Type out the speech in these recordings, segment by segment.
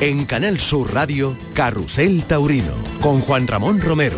En Canal Sur Radio, Carrusel Taurino, con Juan Ramón Romero.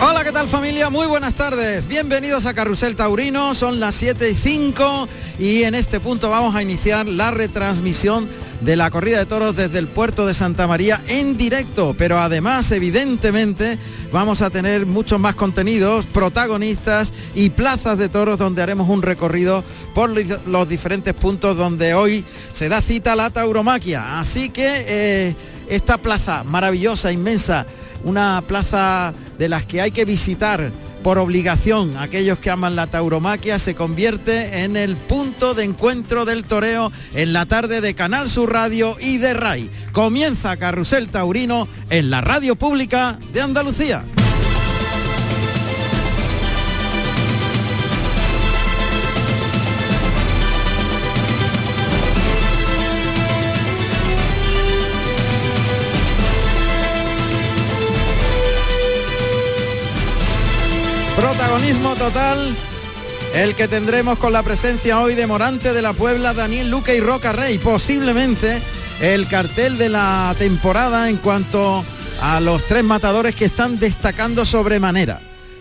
Hola, ¿qué tal familia? Muy buenas tardes. Bienvenidos a Carrusel Taurino. Son las 7 y 5 y en este punto vamos a iniciar la retransmisión de la corrida de toros desde el puerto de Santa María en directo, pero además evidentemente vamos a tener muchos más contenidos, protagonistas y plazas de toros donde haremos un recorrido por los diferentes puntos donde hoy se da cita la tauromaquia. Así que eh, esta plaza maravillosa, inmensa, una plaza de las que hay que visitar por obligación aquellos que aman la tauromaquia se convierte en el punto de encuentro del toreo en la tarde de Canal Sur Radio y de RAI. Comienza Carrusel Taurino en la radio pública de Andalucía. Total el que tendremos con la presencia hoy de Morante de la Puebla, Daniel Luque y Roca Rey. Posiblemente el cartel de la temporada en cuanto a los tres matadores que están destacando sobremanera.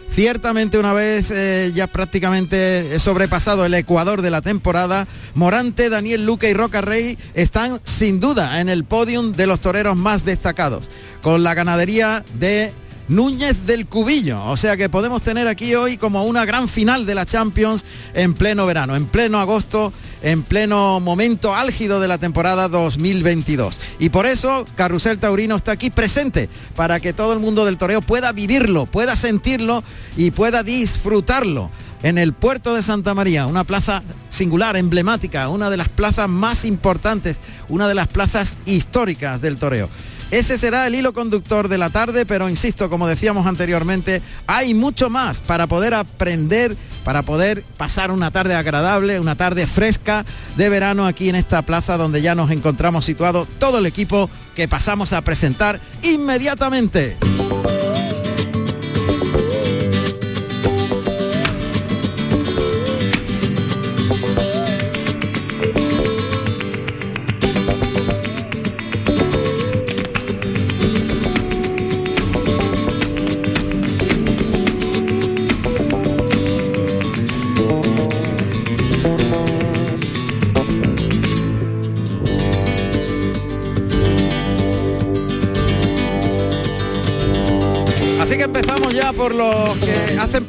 Ciertamente una vez eh, ya prácticamente sobrepasado el Ecuador de la temporada, Morante, Daniel Luque y Roca Rey están sin duda en el podium de los toreros más destacados, con la ganadería de Núñez del Cubillo. O sea que podemos tener aquí hoy como una gran final de la Champions en pleno verano, en pleno agosto, en pleno momento álgido de la temporada 2022. Y por eso Carrusel Taurino está aquí presente para que todo el mundo del toreo pueda vivirlo, pueda sentirlo y pueda disfrutarlo en el puerto de Santa María, una plaza singular, emblemática, una de las plazas más importantes, una de las plazas históricas del toreo. Ese será el hilo conductor de la tarde, pero insisto, como decíamos anteriormente, hay mucho más para poder aprender, para poder pasar una tarde agradable, una tarde fresca de verano aquí en esta plaza donde ya nos encontramos situados todo el equipo que pasamos a presentar inmediatamente.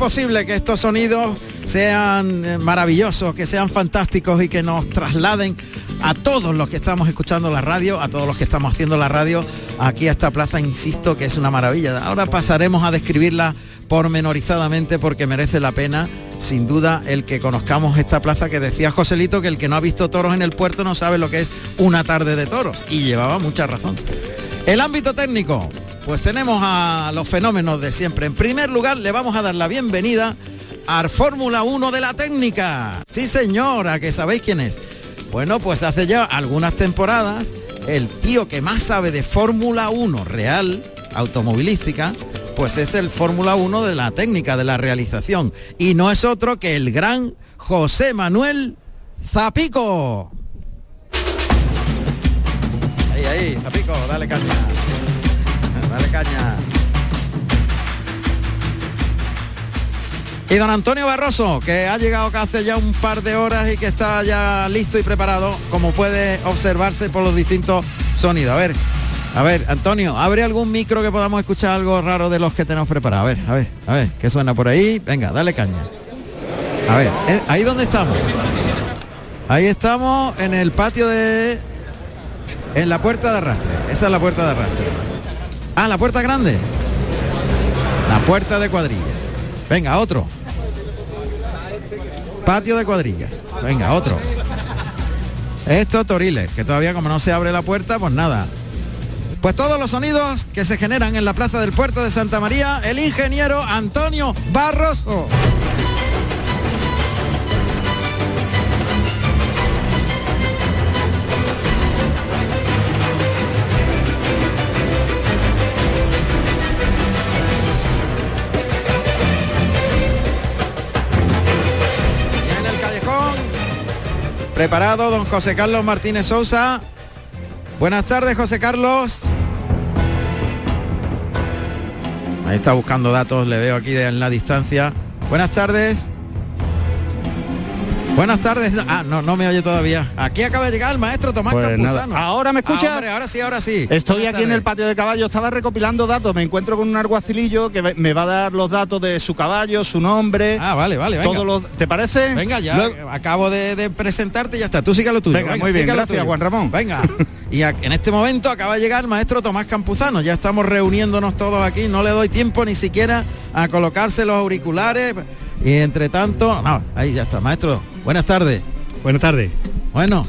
Posible que estos sonidos sean eh, maravillosos, que sean fantásticos y que nos trasladen a todos los que estamos escuchando la radio, a todos los que estamos haciendo la radio, aquí a esta plaza, insisto, que es una maravilla. Ahora pasaremos a describirla pormenorizadamente porque merece la pena, sin duda, el que conozcamos esta plaza que decía Joselito que el que no ha visto toros en el puerto no sabe lo que es una tarde de toros. Y llevaba mucha razón. El ámbito técnico, pues tenemos a los fenómenos de siempre. En primer lugar, le vamos a dar la bienvenida al Fórmula 1 de la técnica. Sí, señora, que sabéis quién es. Bueno, pues hace ya algunas temporadas, el tío que más sabe de Fórmula 1 real, automovilística, pues es el Fórmula 1 de la técnica, de la realización. Y no es otro que el gran José Manuel Zapico. Ahí, ahí, Zapico, dale caña. Dale caña. Y don Antonio Barroso, que ha llegado hace ya un par de horas y que está ya listo y preparado, como puede observarse por los distintos sonidos. A ver, a ver, Antonio, ¿abre algún micro que podamos escuchar algo raro de los que tenemos preparados? A ver, a ver, a ver, ¿qué suena por ahí? Venga, dale caña. A ver, ¿eh? ¿ahí dónde estamos? Ahí estamos en el patio de... En la puerta de arrastre. Esa es la puerta de arrastre. Ah, la puerta grande. La puerta de cuadrillas. Venga, otro. Patio de cuadrillas. Venga, otro. Esto Toriles, que todavía como no se abre la puerta, pues nada. Pues todos los sonidos que se generan en la plaza del puerto de Santa María, el ingeniero Antonio Barroso. Preparado don José Carlos Martínez Sousa. Buenas tardes, José Carlos. Ahí está buscando datos, le veo aquí en la distancia. Buenas tardes. Buenas tardes. Ah, no, no me oye todavía. Aquí acaba de llegar el maestro Tomás Pues Campuzano. nada. ¿Ahora me escuchas? Ah, hombre, ahora sí, ahora sí. Estoy Buenas aquí en el patio de caballo, estaba recopilando datos, me encuentro con un alguacilillo que me va a dar los datos de su caballo, su nombre, Ah, vale, vale, venga. todos los... ¿Te parece? Venga, ya Luego- acabo de, de presentarte y ya está. Tú siga lo tuyo. Venga, muy bien, gracias, tuyo. Juan Ramón. Venga. Y en este momento acaba de llegar el maestro Tomás Campuzano. Ya estamos reuniéndonos todos aquí. No le doy tiempo ni siquiera a colocarse los auriculares. Y entre tanto, no, ahí ya está, maestro. Buenas tardes. Buenas tardes. Bueno,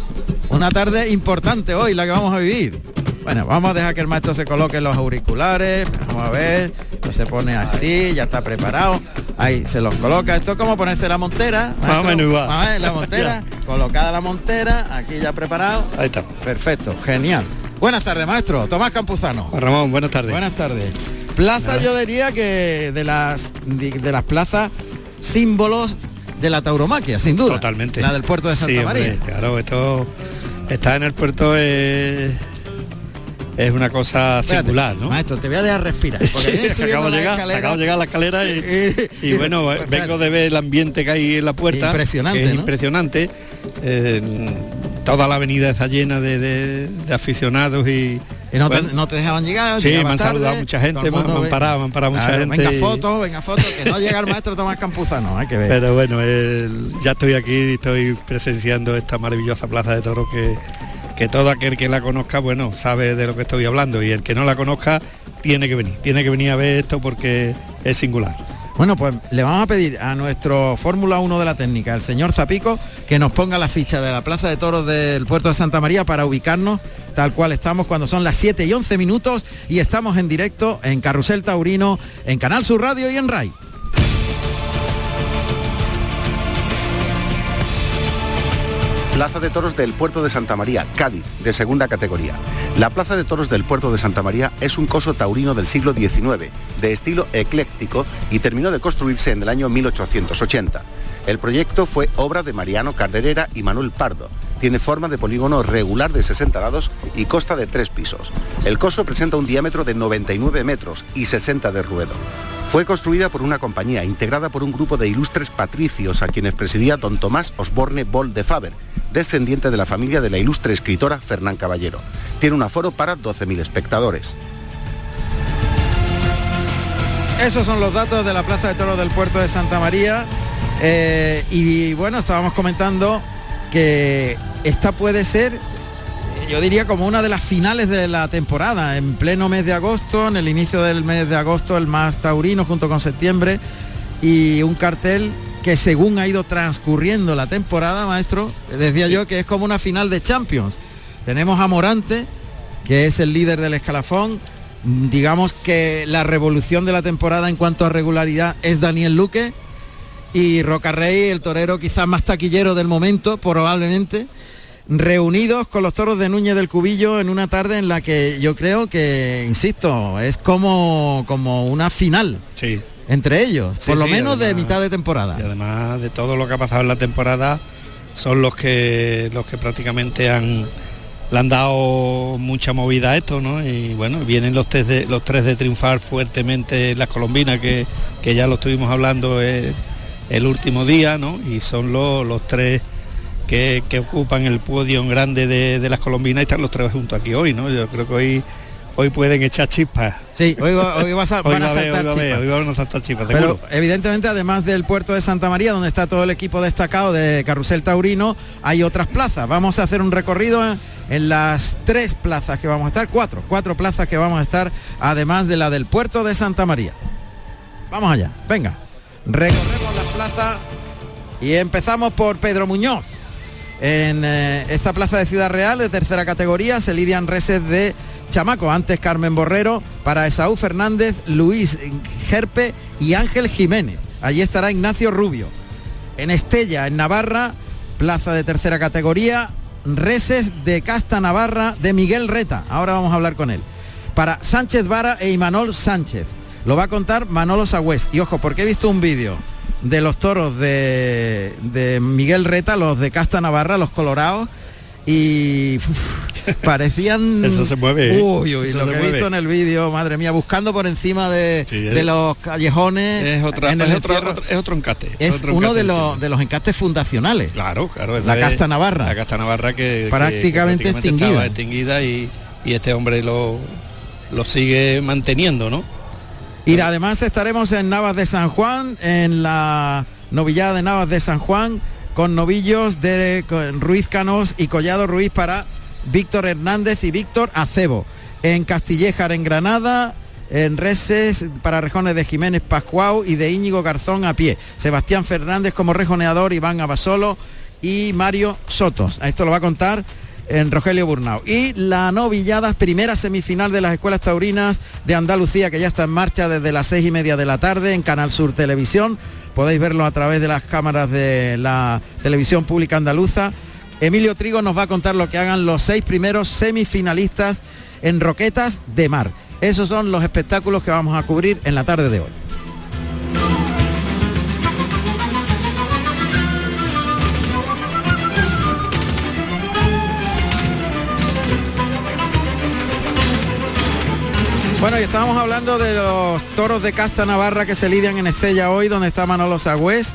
una tarde importante hoy la que vamos a vivir. Bueno, vamos a dejar que el maestro se coloque los auriculares. Vamos a ver. Se pone así, ya está preparado. Ahí se los coloca. Esto es como ponerse la montera. Más maestro. igual. Vamos a ver, la montera. colocada la montera. Aquí ya preparado. Ahí está. Perfecto, genial. Buenas tardes, maestro. Tomás Campuzano. Ramón, buenas tardes. Buenas tardes. Plaza, yo diría que de las de las plazas símbolos de la tauromaquia, sin duda. Totalmente. La del puerto de Santa Sí, hombre, María. claro, esto está en el puerto es, es una cosa Espérate, singular, ¿no? Maestro, te voy a dejar respirar. Porque acabo, de llegar, acabo de llegar a la escalera y, y bueno, Espérate. vengo de ver el ambiente que hay en la puerta. Impresionante, es ¿no? impresionante. Eh, toda la avenida está llena de, de- de aficionados y, Y no, bueno, te, no te dejaban llegar. Sí, me han tarde, saludado mucha gente, me han- parado, me han parado mucha gente Venga y- fotos, venga fotos, que no llega el maestro Tomás Campuzano, hay que ver. Pero bueno, el- ya estoy aquí y estoy presenciando esta maravillosa plaza de toros que, que todo aquel que la conozca, bueno, sabe de lo que estoy hablando y el que no la conozca tiene que venir, tiene que venir a ver esto porque es singular. Bueno, pues le vamos a pedir a nuestro Fórmula 1 de la técnica, el señor Zapico, que nos ponga la ficha de la Plaza de Toros del Puerto de Santa María para ubicarnos tal cual estamos cuando son las 7 y 11 minutos y estamos en directo en Carrusel Taurino, en Canal Sur Radio y en RAI. Plaza de Toros del Puerto de Santa María, Cádiz, de segunda categoría. La Plaza de Toros del Puerto de Santa María es un coso taurino del siglo XIX, de estilo ecléctico y terminó de construirse en el año 1880. El proyecto fue obra de Mariano Carderera y Manuel Pardo. Tiene forma de polígono regular de 60 lados y consta de tres pisos. El coso presenta un diámetro de 99 metros y 60 de ruedo. Fue construida por una compañía integrada por un grupo de ilustres patricios a quienes presidía don Tomás Osborne Boll de Faber, descendiente de la familia de la ilustre escritora Fernán Caballero. Tiene un aforo para 12.000 espectadores. Esos son los datos de la Plaza de Toros del Puerto de Santa María. Eh, y bueno, estábamos comentando que esta puede ser, eh, yo diría, como una de las finales de la temporada, en pleno mes de agosto, en el inicio del mes de agosto, el más taurino junto con septiembre, y un cartel que según ha ido transcurriendo la temporada, maestro, decía yo que es como una final de Champions. Tenemos a Morante, que es el líder del escalafón. Digamos que la revolución de la temporada en cuanto a regularidad es Daniel Luque y Roca Rey, el torero quizás más taquillero del momento, probablemente, reunidos con los toros de Núñez del Cubillo en una tarde en la que yo creo que, insisto, es como, como una final Sí. Entre ellos, Sí, por lo sí, menos de mitad de temporada. Y además de todo lo que ha pasado en la temporada, son los que los que prácticamente han le han dado mucha movida a esto, ¿no? Y bueno, vienen los tres de, los tres de triunfar fuertemente en las colombinas, que, que ya lo estuvimos hablando eh, el último día, ¿no? Y son los, los tres que, que ocupan el podio en grande de, de las colombinas y están los tres juntos aquí hoy, ¿no? Yo creo que hoy hoy pueden echar chispas. Sí, hoy, a- Hoy van a saltar hoy va a haber, chispas. hoy van a saltar chispas, Pero seguro. evidentemente, además del puerto de Santa María, donde está todo el equipo destacado de Carrusel Taurino, hay otras plazas. Vamos a hacer un recorrido en, en las tres plazas que vamos a estar, cuatro, cuatro plazas que vamos a estar, además de la del puerto de Santa María. Vamos allá, venga. Recorremos las plazas y empezamos por Pedro Muñoz. En eh, esta plaza de Ciudad Real de tercera categoría se lidian reses de Chamaco, antes Carmen Borrero, para Esaú Fernández, Luis Gerpe y Ángel Jiménez. Allí estará Ignacio Rubio. En Estella, en Navarra, plaza de tercera categoría, reses de Casta Navarra de Miguel Reta. Ahora vamos a hablar con él. Para Sánchez Vara e Imanol Sánchez. Lo va a contar Manolo Sagüés. Y ojo, porque he visto un vídeo de los toros de, de Miguel Reta, los de Casta Navarra, los colorados, y uf, parecían Eso se mueve, ¿eh? uy, uy, Eso lo que he visto en el vídeo madre mía buscando por encima de, Sí, de los callejones es, otra, en el es, otro, otro- es otro encate. es otro uno encate de los de los encastes fundacionales Claro, claro. La casta navarra. La casta navarra que que- Prácticamente que extinguida. estaba extinguida y, y este hombre lo, lo sigue manteniendo, ¿no? Y además estaremos en Navas de San Juan en la novillada de Navas de San Juan con novillos de Ruiz Canos y Collado Ruiz para Víctor Hernández y Víctor Acebo en Castillejar en Granada en Reses para rejones de Jiménez Pascuau y de Íñigo Garzón a pie. Sebastián Fernández como rejoneador, Iván Abasolo y Mario Sotos. A esto lo va a contar en Rogelio Burnao. Y la novillada, primera semifinal de las escuelas taurinas de Andalucía, que ya está en marcha desde las seis y media de la tarde en Canal Sur Televisión. Podéis verlo a través de las cámaras de la televisión pública andaluza. Emilio Trigo nos va a contar lo que hagan los seis primeros semifinalistas en Roquetas de Mar. Esos son los espectáculos que vamos a cubrir en la tarde de hoy. Bueno, y estábamos hablando de los toros de casta navarra que se lidian en Estella hoy, donde está Manolo Sagüés.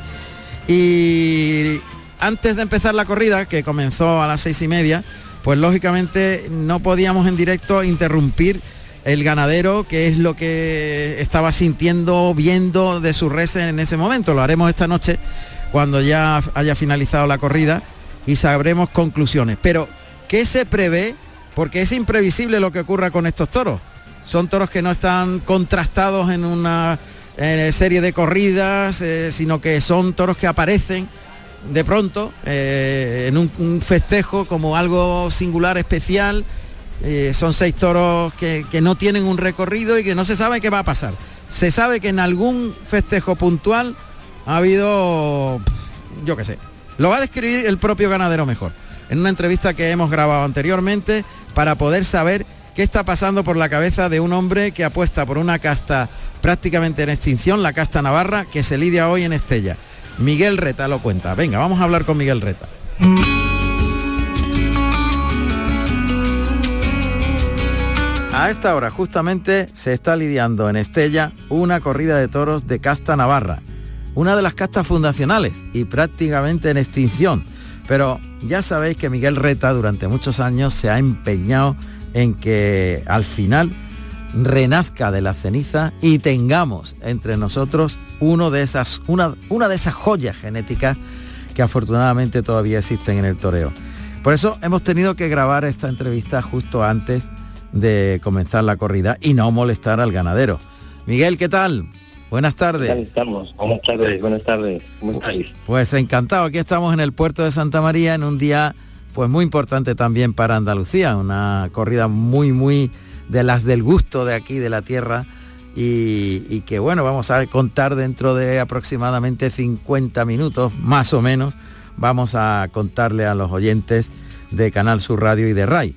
Y antes de empezar la corrida, que comenzó a las seis y media, pues lógicamente no podíamos en directo interrumpir el ganadero, que es lo que estaba sintiendo, viendo de su res en ese momento. Lo haremos esta noche cuando ya haya finalizado la corrida y sabremos conclusiones. Pero, ¿qué se prevé? Porque es imprevisible lo que ocurra con estos toros. Son toros que no están contrastados en una eh, serie de corridas, eh, sino que son toros que aparecen de pronto eh, en un, un festejo como algo singular, especial. Son seis toros que, que no tienen un recorrido y que no se sabe qué va a pasar. Se sabe que en algún festejo puntual ha habido, yo qué sé, lo va a describir el propio ganadero mejor, en una entrevista que hemos grabado anteriormente para poder saber qué está pasando por la cabeza de un hombre que apuesta por una casta prácticamente en extinción, la casta navarra, que se lidia hoy en Estella. Miguel Reta lo cuenta. Venga, vamos a hablar con Miguel Reta. A esta hora justamente se está lidiando en Estella una corrida de toros de casta navarra, una de las castas fundacionales y prácticamente en extinción. Pero ya sabéis que Miguel Reta durante muchos años se ha empeñado en que al final renazca de la ceniza y tengamos entre nosotros uno de esas, una, una de esas joyas genéticas que afortunadamente todavía existen en el toreo. Por eso hemos tenido que grabar esta entrevista justo antes de comenzar la corrida y no molestar al ganadero. Miguel, ¿qué tal? Buenas ¿Qué tal tardes. estamos? Buenas tardes, buenas tardes. ¿Cómo estáis? Pues encantado, aquí estamos en el puerto de Santa María en un día pues muy importante también para Andalucía, una corrida muy muy de las del gusto de aquí de la tierra y, y que bueno, vamos a contar dentro de aproximadamente 50 minutos más o menos, vamos a contarle a los oyentes de Canal Sur Radio y de RAI.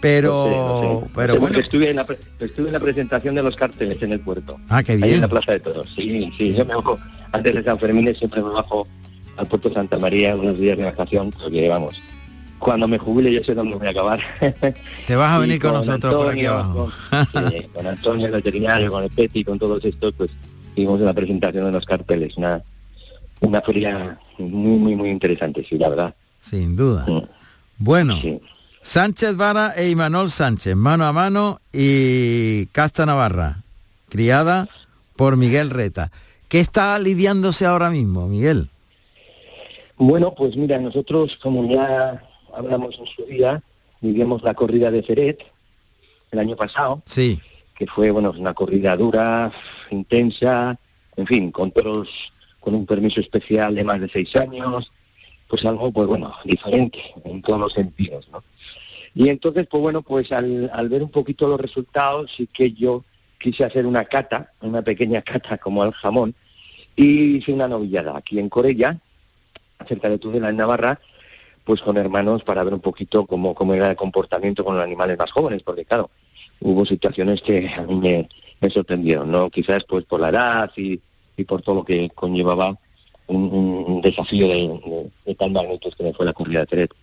Pero, sé, sé. pero bueno, estuve en, la, estuve en la presentación de los carteles en el puerto, ah, qué ahí en bien. la Plaza de Toros. Sí, sí, yo me bajo, antes de San Fermín siempre me bajo al puerto Santa María unos días de vacación, porque vamos, cuando me jubile yo sé dónde voy a acabar. Te vas a venir con, nosotros por aquí Antonio, abajo. Con, sí, con Antonio, el veterinario, con el Peti, con todos estos, pues hicimos la presentación de los carteles, una, una feria muy, muy, muy interesante, sí, la verdad. Sin duda. Mm, Bueno, Sí. Sánchez Vara e Imanol Sánchez, mano a mano y Casta Navarra, criada por Miguel Reta. ¿Qué está lidiándose ahora mismo, Miguel? Bueno, pues mira, nosotros como ya hablamos en su día, vivíamos la corrida de Feret el año pasado, Sí, que fue bueno una corrida dura, intensa, en fin, con toros con un permiso especial de más de seis años, pues algo pues bueno, diferente en todos los sentidos, ¿no? Y entonces, pues bueno, pues al, al ver un poquito los resultados, sí que yo quise hacer una cata, una pequeña cata como al jamón, y hice una novillada aquí en Corella, cerca de Tudela, en Navarra, pues con hermanos para ver un poquito cómo, cómo era el comportamiento con los animales más jóvenes, porque claro, hubo situaciones que a mí me, me sorprendieron, ¿no? Quizás pues por la edad y, y por todo lo que conllevaba un, desafío de, tal magnitud que fue la corrida de Teret.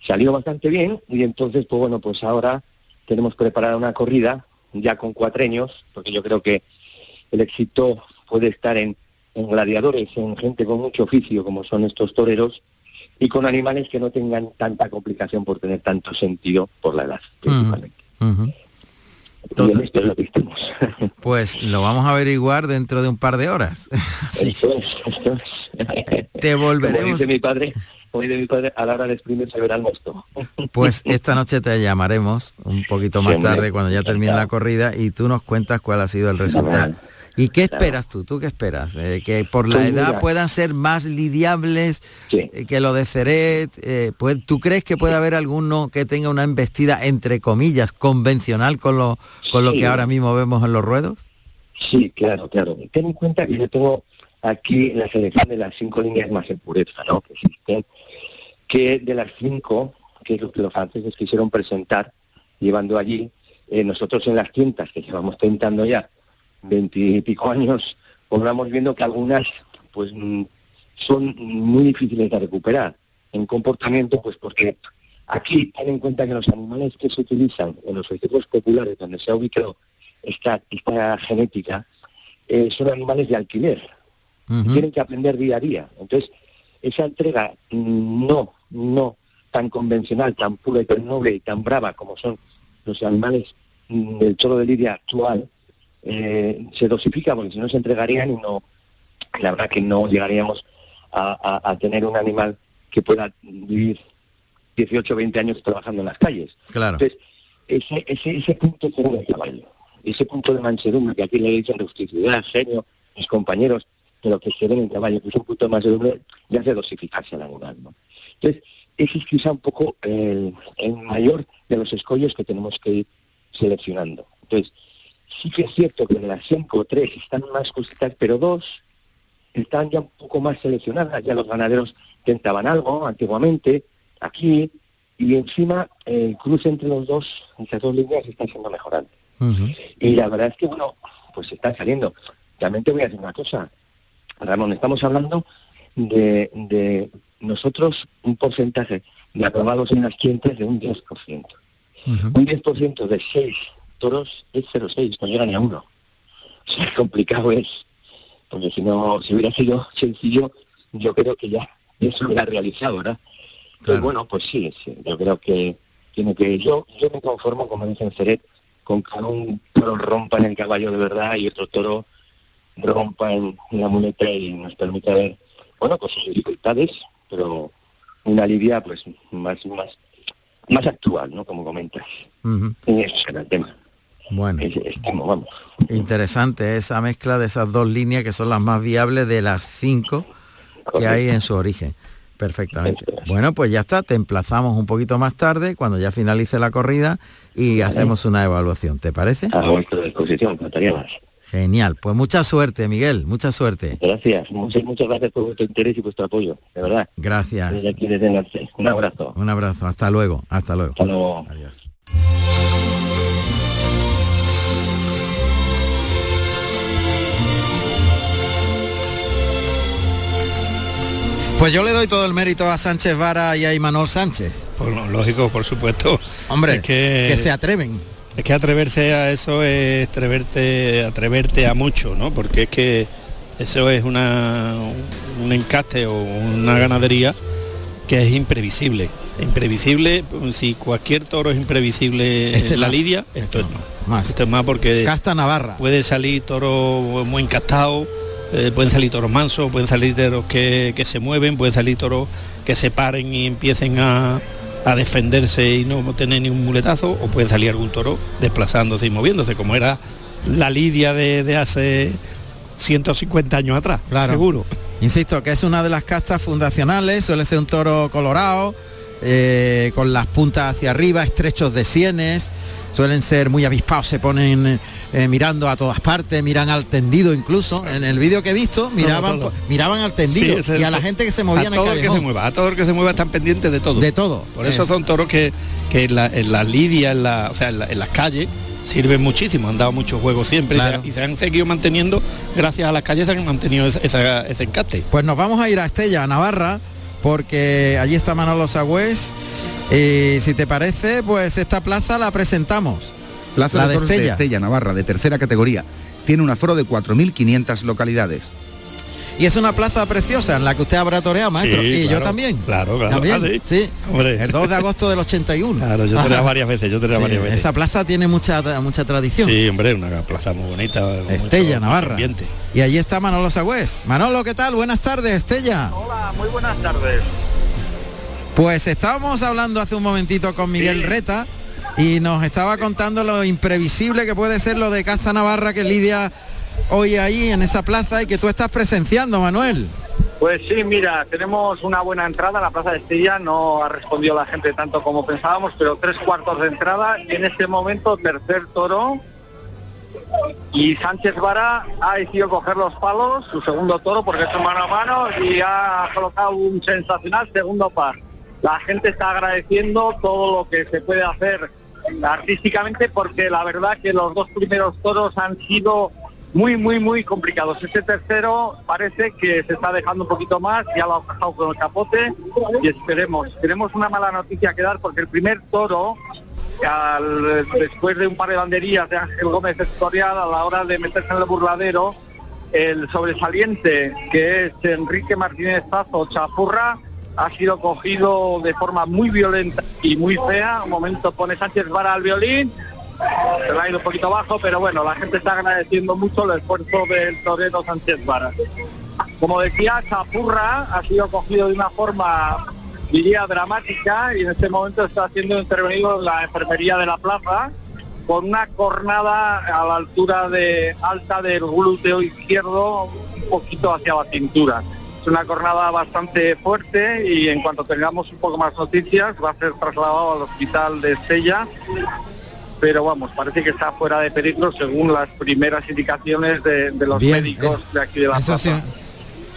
Salió bastante bien y entonces, pues bueno, pues ahora tenemos preparada una corrida ya con cuatreños, porque yo creo que el éxito puede estar en, gladiadores, en gente con mucho oficio como son estos toreros, y con animales que no tengan tanta complicación por tener tanto sentido por la edad, principalmente. Pues lo vamos a averiguar dentro de un par de horas. Te volveremos. mi padre, hoy de mi padre, a la hora de exprimirse verá el mosto. Pues esta noche te llamaremos un poquito más tarde cuando ya termine la corrida y tú nos cuentas cuál ha sido el resultado. ¿Y qué esperas tú? ¿Tú qué esperas? Eh, ¿Que por la pues edad puedan ser más lidiables eh, que lo de Ceret? Eh, pues, ¿Tú crees que puede haber alguno que tenga una embestida, entre comillas, convencional con lo, con lo que ahora mismo vemos en los ruedos? Sí, claro, claro. Ten en cuenta que yo tengo aquí la selección de las cinco líneas más en pureza, ¿no? Que existen, que de las cinco, que es lo que los franceses quisieron presentar, llevando allí, nosotros en las tientas que llevamos tentando ya, veintipico años, vamos viendo que algunas pues mm, son muy difíciles de recuperar en comportamiento, pues porque aquí ten en cuenta que los animales que se utilizan en los circuitos populares donde se ha ubicado esta, esta genética eh, son animales de alquiler. Tienen que aprender día a día. Entonces, esa entrega no, no tan convencional, tan pura y tan noble y tan brava como son los animales mm, del choro de lidia actual, eh, se dosifica, porque si no se entregarían y no, la verdad que no llegaríamos a, tener un animal que pueda vivir 18 o 20 años trabajando en las calles. Claro. Entonces, ese, ese, ese punto de caballo, ese punto de mansedumbre que aquí le dicen rusticidad, genio, mis compañeros, de lo que se ve en el caballo, que es un punto de mansedumbre, ya hace dosificarse el animal. ¿no? Entonces, ese es quizá un poco el, el mayor de los escollos que tenemos que ir seleccionando. Entonces, sí que es cierto que de las cinco o tres están más cositas, pero dos están ya un poco más seleccionadas. Ya los ganaderos tentaban algo antiguamente, aquí, y encima el cruce entre los dos, entre dos líneas, está siendo mejorante. Y la verdad es que, bueno, pues está saliendo. También te voy a decir una cosa, Ramón, estamos hablando de, de nosotros un porcentaje de aprobados en las clientes de un 10%. Un 10% de 6 toros es 0,6, no llega ni a uno. O sea, complicado es. Porque si no, si hubiera sido sencillo, yo creo que ya eso hubiera realizado, ¿verdad? Pero bueno, pues sí, sí, yo creo que tiene que... Yo, yo me conformo, como dicen Ceret, con que un toro rompa en el caballo de verdad y otro toro rompa en, la muleta y nos permita ver, bueno, pues sus dificultades, pero una lidia pues más, más, más actual, ¿no? Como comentas. Y eso será el tema. Bueno, interesante esa mezcla de esas dos líneas que son las más viables de las cinco que hay en su origen. Perfectamente. Bueno, pues ya está, te emplazamos un poquito más tarde, cuando ya finalice la corrida, y hacemos una evaluación, ¿te parece? A vuestra disposición, faltaría más. Genial, pues mucha suerte, Miguel, mucha suerte. Gracias, muchas, muchas gracias por vuestro interés y vuestro apoyo, de verdad. Gracias. Un abrazo. Un abrazo, hasta luego, hasta luego. Hasta luego. Adiós. Pues yo le doy todo el mérito a Sánchez Vara y a Imanol Sánchez. Pues lógico, por supuesto. Hombre, que, se atreven. Es que atreverse a eso es atreverte, atreverte a mucho, ¿no? Porque es que eso es una, un encaste o una ganadería que es imprevisible. Imprevisible, si cualquier toro es imprevisible este en la lidia, esto, es más. Esto es más porque Casta Navarra. puede salir toro muy encastado eh, pueden salir toros mansos, pueden salir toros que, se mueven, pueden salir toros que se paren y empiecen a, defenderse y no tener ni un muletazo, o puede salir algún toro desplazándose y moviéndose, como era la lidia de, hace 150 años atrás, claro. seguro. Insisto, que es una de las castas fundacionales, suele ser un toro colorado, eh, con las puntas hacia arriba, estrechos de sienes, suelen ser muy avispados, se ponen eh, mirando a todas partes, miran al tendido incluso. En el vídeo que he visto, miraban, miraban al tendido y a la gente que se movía a todo el que se mueva, a todo el que se mueva están pendientes de todo. De todo. Por eso son toros que, que en la, lidia, en la, o sea, en, las calles, sirven muchísimo, han dado muchos juegos siempre y se- Claro. y, se, han seguido manteniendo gracias a las calles que han mantenido ese, esa- ese encaste. Pues nos vamos a ir a Estella, a Navarra, porque allí está Manolo Sagüés. Y si te parece, pues esta plaza la presentamos. Plaza La de de Toros de Estella. Estella, Navarra, de tercera categoría. Tiene un aforo de 4.500 localidades. Y es una plaza preciosa en la que usted habrá toreado, maestro. Sí, y yo también. Claro, claro. También, Ah, sí. Hombre. El 2 de agosto del 81. Claro, yo tenía varias veces, yo tenía Sí, varias veces. Esa plaza tiene mucha mucha tradición. Sí, hombre, una plaza muy bonita. Estella, mucho Navarra. ambiente. Y allí está Manolo Sagüés. Manolo, ¿qué tal? Buenas tardes, Estella. Hola, muy buenas tardes. Pues estábamos hablando hace un momentito con Miguel Reta y nos estaba contando lo imprevisible que puede ser lo de Casa Navarra que lidia hoy ahí en esa plaza y que tú estás presenciando, Manuel. Pues sí, mira, tenemos una buena entrada. La Plaza de Estella no ha respondido la gente tanto como pensábamos, pero tres cuartos de entrada. En este momento, tercer toro. Y Sánchez Vara ha decidido coger los palos, su segundo toro, porque es mano a mano, y ha colocado un sensacional segundo par. La gente está agradeciendo todo lo que se puede hacer artísticamente, porque la verdad que los dos primeros toros han sido muy, muy, muy complicados. Este tercero parece que se está dejando un poquito más, ya lo ha bajado con el capote y esperemos. Tenemos una mala noticia que dar porque el primer toro, después de un par de banderías de Ángel Gómez Estorial, a la hora de meterse en el burladero, el sobresaliente, que es Enrique Martínez Zazo Chapurra, ha sido cogido de forma muy violenta y muy fea. Un momento pone Sánchez Vara al violín, se le ha ido un poquito bajo, pero bueno, la gente está agradeciendo mucho el esfuerzo del torero Sánchez Vara. Como decía, Chapurra ha sido cogido de una forma, diría, dramática y en este momento está siendo intervenido en la enfermería de la plaza con una cornada a la altura de alta del glúteo izquierdo, un poquito hacia la cintura. Una cornada bastante fuerte y en cuanto tengamos un poco más noticias va a ser trasladado al hospital de Estella pero vamos, parece que está fuera de peligro según las primeras indicaciones de, de los Bien, médicos es- de aquí de la Eso sí.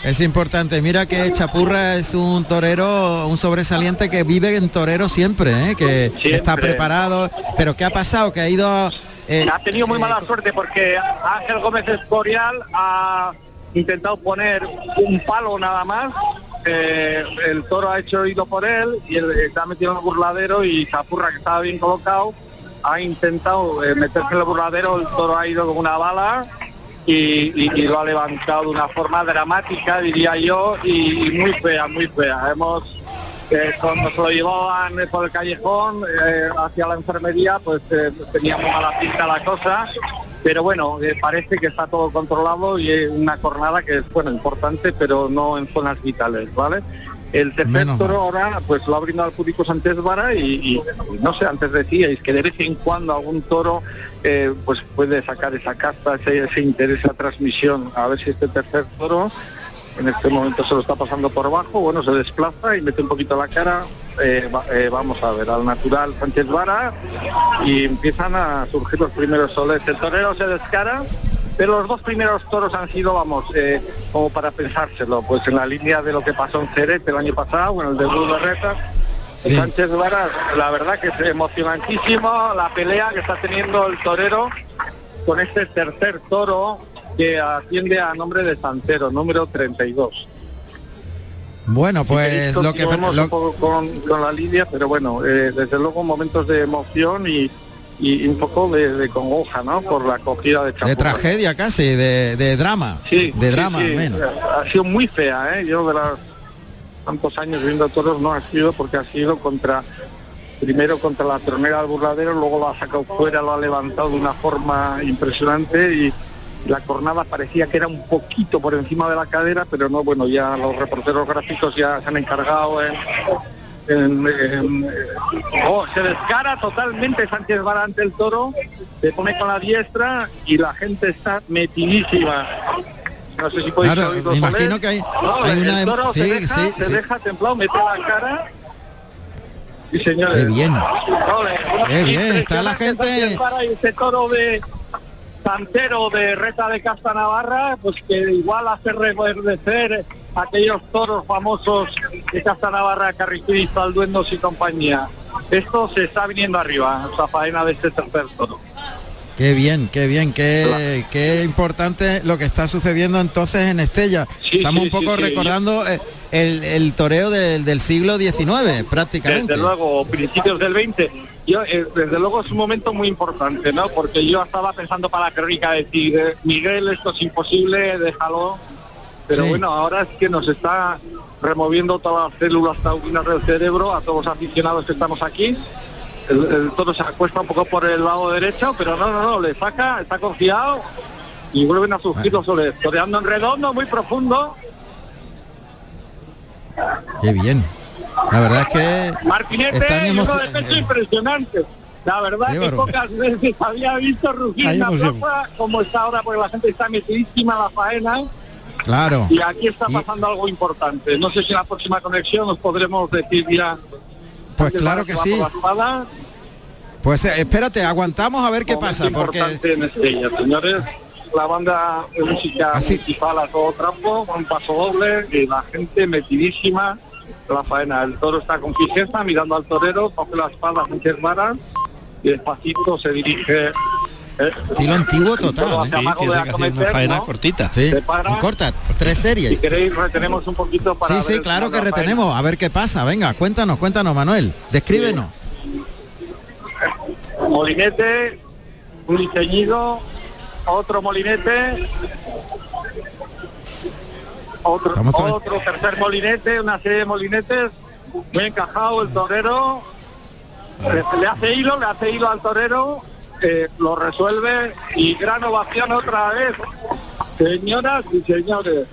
Es importante. Mira que Chapurra es un torero, un sobresaliente que vive en torero siempre, ¿eh? que Siempre. está preparado. Pero ¿qué ha pasado? Que ha ido... eh, Ha tenido muy eh, mala suerte porque Ángel Gómez Escorial ha intentado poner un palo nada más. el toro ha hecho oído por él y él está metido en el burladero y Chapurra, que estaba bien colocado, ha intentado eh, meterse en el burladero, el toro ha ido con una bala y, lo ha levantado de una forma dramática, diría yo, y, muy fea, muy fea. Hemos, eh, cuando se lo llevaban por el callejón eh, hacia la enfermería, pues eh, tenía muy mala pinta la cosa, pero bueno, eh, parece que está todo controlado y es una jornada que es, bueno, importante, pero no en zonas vitales, ¿vale? El tercer toro ahora pues lo ha brindado al público Sánchez Vara y, y, no sé, antes decíais que de vez en cuando algún toro eh, pues puede sacar esa casta, ese, ese interés, esa transmisión. A ver si este tercer toro en este momento se lo está pasando por abajo, bueno, se desplaza y mete un poquito la cara. Eh, eh, vamos a ver, al natural Sánchez Vara y empiezan a surgir los primeros soles. El torero se descara, pero los dos primeros toros han sido, vamos, eh, como para pensárselo, pues en la línea de lo que pasó en Ceret el año pasado, en el debut de Reta. Sí. Sánchez Vara, la verdad que es emocionantísimo la pelea que está teniendo el torero con este tercer toro que atiende a nombre de Santero, número 32. Bueno, pues lo que... lo- un poco con, con la lidia, pero bueno, eh, desde luego momentos de emoción y, y un poco de, de congoja, ¿no? Por la acogida de de tragedia casi, de, de drama. Sí, de sí, drama sí. al menos. Ha sido muy fea, ¿eh? Yo de los tantos años viendo toros no ha sido porque ha sido contra, primero contra la tronera del burladero, luego lo ha sacado fuera, lo ha levantado de una forma impresionante y la cornada parecía que era un poquito por encima de la cadera, pero no, bueno, ya los reporteros gráficos ya se han encargado en... en- en- oh, se descara totalmente Sánchez Vara ante el toro, se pone con la diestra y la gente está metidísima. No sé si podéis Claro, me imagino que hay- No, hay el una- toro sí, se deja, sí, se sí. deja templado, mete la cara y señores. Qué bien. Qué bien, está la gente- y este toro de Santero de Reta de Casta Navarra, pues que igual hace reverdecer aquellos toros famosos de Casta Navarra, Salduendos y compañía. Esto se está viniendo arriba, esa faena de este tercer toro. Qué bien, qué bien, qué, qué importante lo que está sucediendo entonces en Estella. Sí, Estamos sí, un poco sí, recordando eh, el, el toreo del, del siglo XIX, prácticamente. Desde luego, principios del 20. Yo, eh, desde luego es un momento muy importante, ¿no? Porque yo estaba pensando para la crónica de decir, Miguel, esto es imposible, déjalo. Pero Sí. bueno, ahora es que nos está removiendo todas las células taurinas del cerebro a todos los aficionados que estamos aquí. El, el toro se acuesta un poco por el lado derecho, pero no, no, no, le saca, está confiado y vuelven a surgir los soles, toreando en redondo, muy profundo. Qué bien. La verdad es que Martinete Están uno de pecho impresionante. La verdad que pocas veces había visto rugir una plaza como está ahora, porque la gente está metidísima en la faena claro. y aquí está Y- pasando algo importante. No sé si en la próxima conexión nos podremos decir ya. Pues claro que sí. Pues eh, espérate, aguantamos a ver qué Momento pasa, porque importante en Estella, señores. La banda de música Así- municipal a todo trapo, con un paso doble y la gente metidísima la faena. El toro está con fijeza, mirando al torero, coge la espada Sánchez Vara y despacito se dirige. eh, estilo antiguo total. ¿eh? Sí, de una faena ¿no? cortita. Sí, para. corta, tres Si series. queréis retenemos un poquito para Sí, sí, claro la que faena. retenemos. A ver qué pasa. Venga, cuéntanos, cuéntanos, Manuel. Descríbenos. Molinete, un diseñido, otro molinete, otro, otro tercer molinete, una serie de molinetes, muy encajado el torero, le, le hace hilo, le hace hilo al torero, eh, lo resuelve y gran ovación otra vez. Señoras y señores,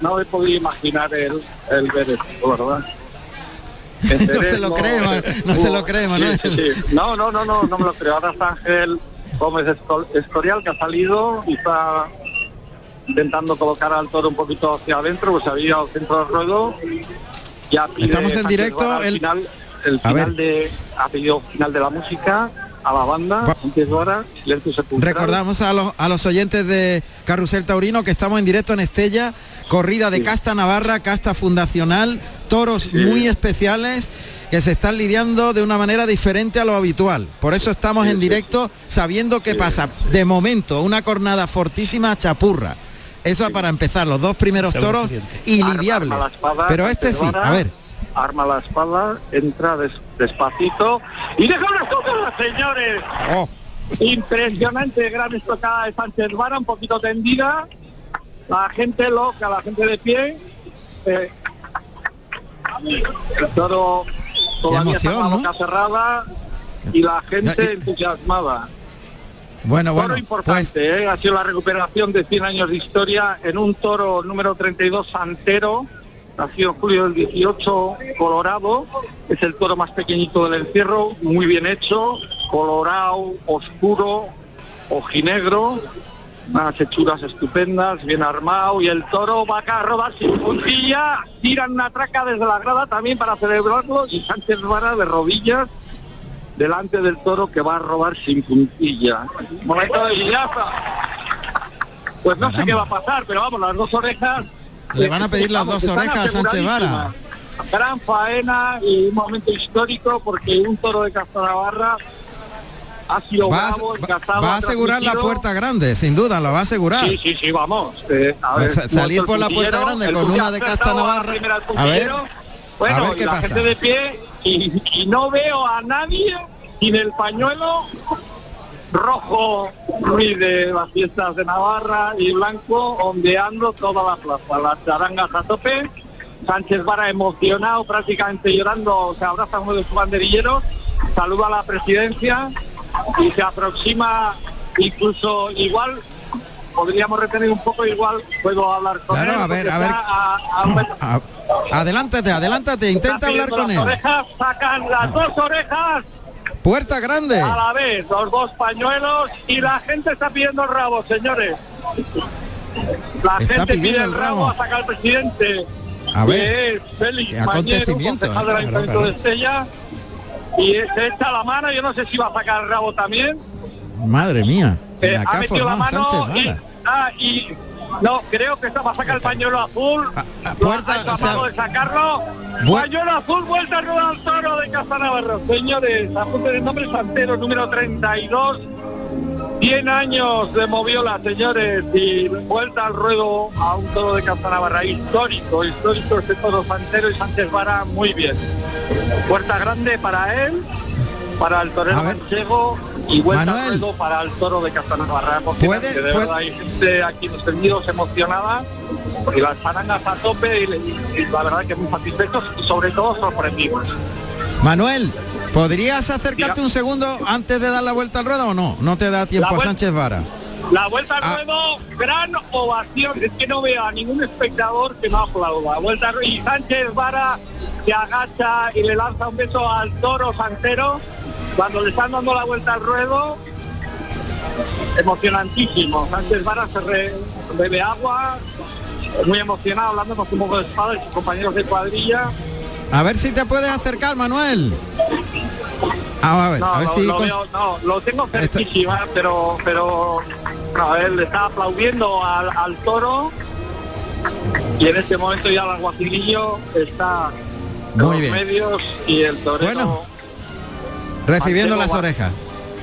no me podía imaginar el, el ver esto, ¿verdad? No se lo cree, Ma- no se lo sí, sí. No, no, no, no, no me lo creo. Ahora está Ángel Gómez Esco- Escorial que ha salido y está intentando colocar al toro un poquito hacia adentro, pues había al centro del ruedo. Ya pide Estamos en directo, el- final, el A final ver. de ha pedido final de la música a la banda, sepulcral. Recordamos a los, a los oyentes de Carrusel Taurino que estamos en directo en Estella, corrida de casta navarra, casta fundacional, toros muy especiales que se están lidiando de una manera diferente a lo habitual. Por eso estamos en directo sabiendo qué pasa. De momento, una cornada fortísima chapurra. Eso para empezar, los dos primeros Según toros ilidiables. Pero este sí, a ver. Arma la espada, entra des- despacito y deja una estocada, señores. Oh, Impresionante, gran estocada de Sánchez Vara, un poquito tendida. La gente loca, la gente de pie. Eh, el toro todavía emoción, la ¿no? boca cerrada y la gente entusiasmada. Bueno, Toro bueno, importante, pues ¿eh? ha sido la recuperación de 100 años de historia en un toro número 32 Santero, nacido en julio del 18, Colorado, es el toro más pequeñito del encierro, muy bien hecho, colorado, oscuro, ojinegro, unas hechuras estupendas, bien armado. Y el toro va acá a rodar sin puntilla, tiran una traca desde la grada también para celebrarlo. Y Sánchez Vara de rodillas delante del toro que va a robar sin puntilla. Momento de guillaza. Pues no sé qué va a pasar, pero vamos, las dos orejas. Le van a pedir las vamos, dos orejas a Sánchez Vara. Gran faena y un momento histórico porque un toro de Navarra ha sido va, bravo, va- va a asegurar la puerta grande, sin duda, la va a asegurar. Sí, sí, sí, vamos. Eh, a ver, sa- salir por la puerta grande con una de puntillero casta a ver, a ver qué la pasa. gente de pie y, no veo a nadie sin el pañuelo rojo muy de las fiestas de Navarra y blanco ondeando toda la plaza, las charangas a tope, Sánchez Vara emocionado, prácticamente llorando, se abraza a uno de sus banderilleros, saluda a la presidencia y se aproxima incluso igual podríamos retener un poco igual puedo hablar con Claro, él a ver, a a- a adelántate, adelántate, intenta hablar con las él. orejas, sacan las dos orejas Puerta grande. a la vez, los dos pañuelos y la gente está pidiendo el rabo, señores. La Está gente pide el rabo a sacar al presidente. A ver, que es Félix Mañero, acontecimiento, concejal ¿eh? del Ayuntamiento de Estella. Y se echa la mano, yo no sé si va a sacar el rabo también. Madre mía. Eh, ha metido la mano Sánchez y, ah, no, creo que esta va a sacar el pañuelo azul. Ah, ah, Lo puerta, ha acabado o sea, de sacarlo. Pañuelo azul, vuelta a rodar al toro de Casa Navarro. Señores, apunten el nombre Santero, número 32. 100 años de Moviola, señores, y vuelta al ruedo a un toro de Castanavarra histórico, histórico este toro Santero y Sánchez Vara, muy bien. Puerta grande para él, para el torero manchego y vuelta al ruedo para el toro de Castanavarra. ¿Puede, de verdad, hay gente aquí los tendidos emocionada y las zarangas a tope y, y la verdad que muy satisfechos y sobre todo sorprendidos. Manuel, ¿podrías acercarte un segundo antes de dar la vuelta al ruedo o no? No te da tiempo a Sánchez Vara. La vuelta al Ah. ruedo, gran ovación. Es que no veo a ningún espectador que no aplauda. Vuelta al. Y Sánchez Vara se agacha y le lanza un beso al toro santero. Cuando le están dando la vuelta al ruedo, emocionantísimo. Sánchez Vara se re- bebe agua, muy emocionado, hablando con su mojo de espada y sus compañeros de cuadrilla. A ver si te puedes acercar, Manuel. Ah, a ver, No, a ver lo, si lo cons- veo- no, lo tengo cerquísima, pero pero no, él está aplaudiendo al, al toro y en este momento ya el alguacilillo está Muy los bien. medios y el torero Bueno. Recibiendo las va- orejas.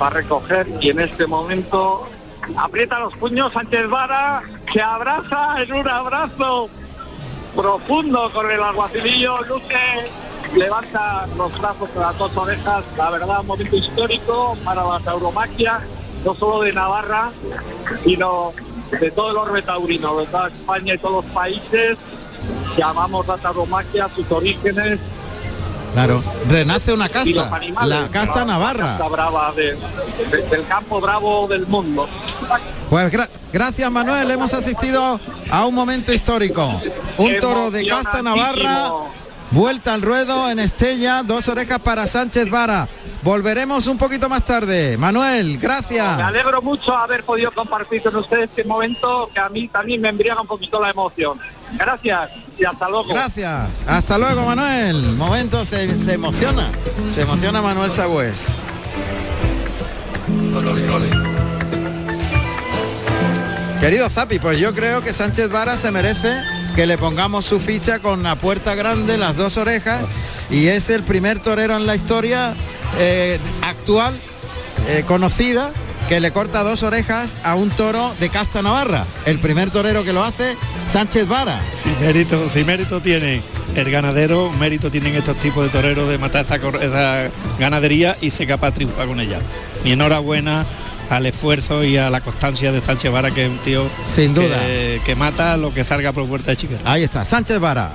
va a recoger y en este momento aprieta los puños Sánchez Vara, se abraza en un abrazo profundo con el alguacilillo, Luque levanta los brazos con las dos orejas, la verdad un momento histórico para la tauromaquia, no solo de Navarra, sino de todo el orbe taurino, de toda España y todos los países, llamamos la tauromaquia, sus orígenes, Claro, renace una casta, animales, la casta la navarra. casta brava de- de- del campo bravo del mundo. Pues gra- gracias Manuel, hemos asistido a un momento histórico. Un toro de casta navarra, vuelta al ruedo en Estella, dos orejas para Sánchez Vara. Volveremos un poquito más tarde. Manuel, Me gracias. alegro mucho haber podido compartir con ustedes este momento que a mí también me embriaga un poquito la emoción. Gracias y hasta luego. Gracias. Hasta luego Manuel. Momento se, se emociona. Se emociona Manuel Sagüez. Querido Zapi, pues yo creo que Sánchez Vara se merece que le pongamos su ficha con la puerta grande, las dos orejas, y es el primer torero en la historia eh, actual, eh, conocida, que le corta dos orejas a un toro de casta navarra. El primer torero que lo hace, Sánchez Vara. Si mérito, si mérito tiene el ganadero, mérito tienen estos tipos de toreros de matar esta, ganadería y ser capaz de triunfar con ella. Mi enhorabuena al esfuerzo y a la constancia de Sánchez Vara, que es un tío Sin duda. que, que mata lo que salga por puerta de chica. Ahí está, Sánchez Vara.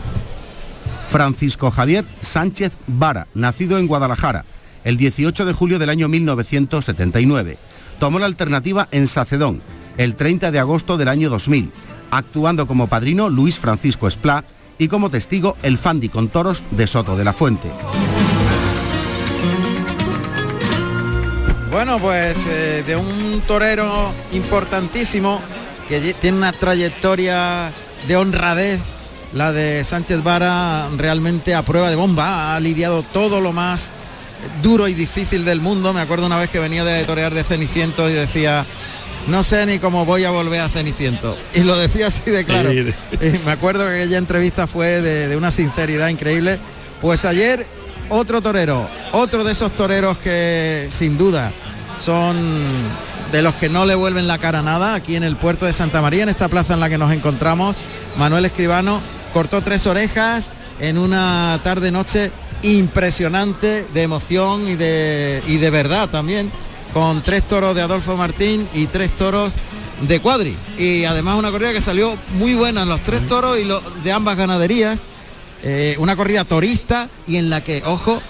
Francisco Javier Sánchez Vara, nacido en Guadalajara, el 18 de julio del año 1979. Tomó la alternativa en Sacedón, el 30 de agosto del año 2000, actuando como padrino Luis Francisco Esplá y como testigo el Fandi con toros de Soto de la Fuente. Bueno, pues eh, de un torero importantísimo que tiene una trayectoria de honradez, la de Sánchez Vara realmente a prueba de bomba, ha lidiado todo lo más duro y difícil del mundo. Me acuerdo una vez que venía de torear de Ceniciento y decía, no sé ni cómo voy a volver a Ceniciento. Y lo decía así de claro. Y me acuerdo que aquella entrevista fue de, de una sinceridad increíble. Pues ayer otro torero, otro de esos toreros que sin duda son de los que no le vuelven la cara a nada aquí en el puerto de Santa María, en esta plaza en la que nos encontramos. Manuel Escribano cortó tres orejas en una tarde noche impresionante de emoción y de, y de verdad también, con tres toros de Adolfo Martín y tres toros de Cuadri. Y además una corrida que salió muy buena en los tres toros y de ambas ganaderías. Eh, una corrida torista y en la que, ojo,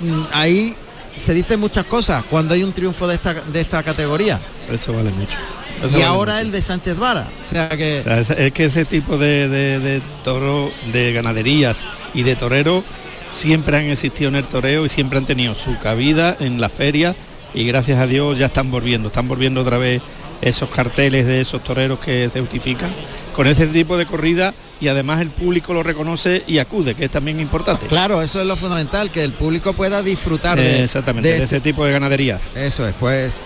mm, ahí se dicen muchas cosas cuando hay un triunfo de esta, de esta categoría. Eso vale mucho. Eso y vale ahora mucho. el de Sánchez Vara. O sea que... Es, que ese tipo de, de, de toro, de ganaderías y de toreros siempre han existido en el toreo y siempre han tenido su cabida en la feria y gracias a Dios ya están volviendo, están volviendo otra vez esos carteles de esos toreros que se justifican con ese tipo de corrida y además el público lo reconoce y acude, que es también importante. Claro, eso es lo fundamental, que el público pueda disfrutar de, exactamente, de, este- ese tipo de ganaderías. Eso es, pues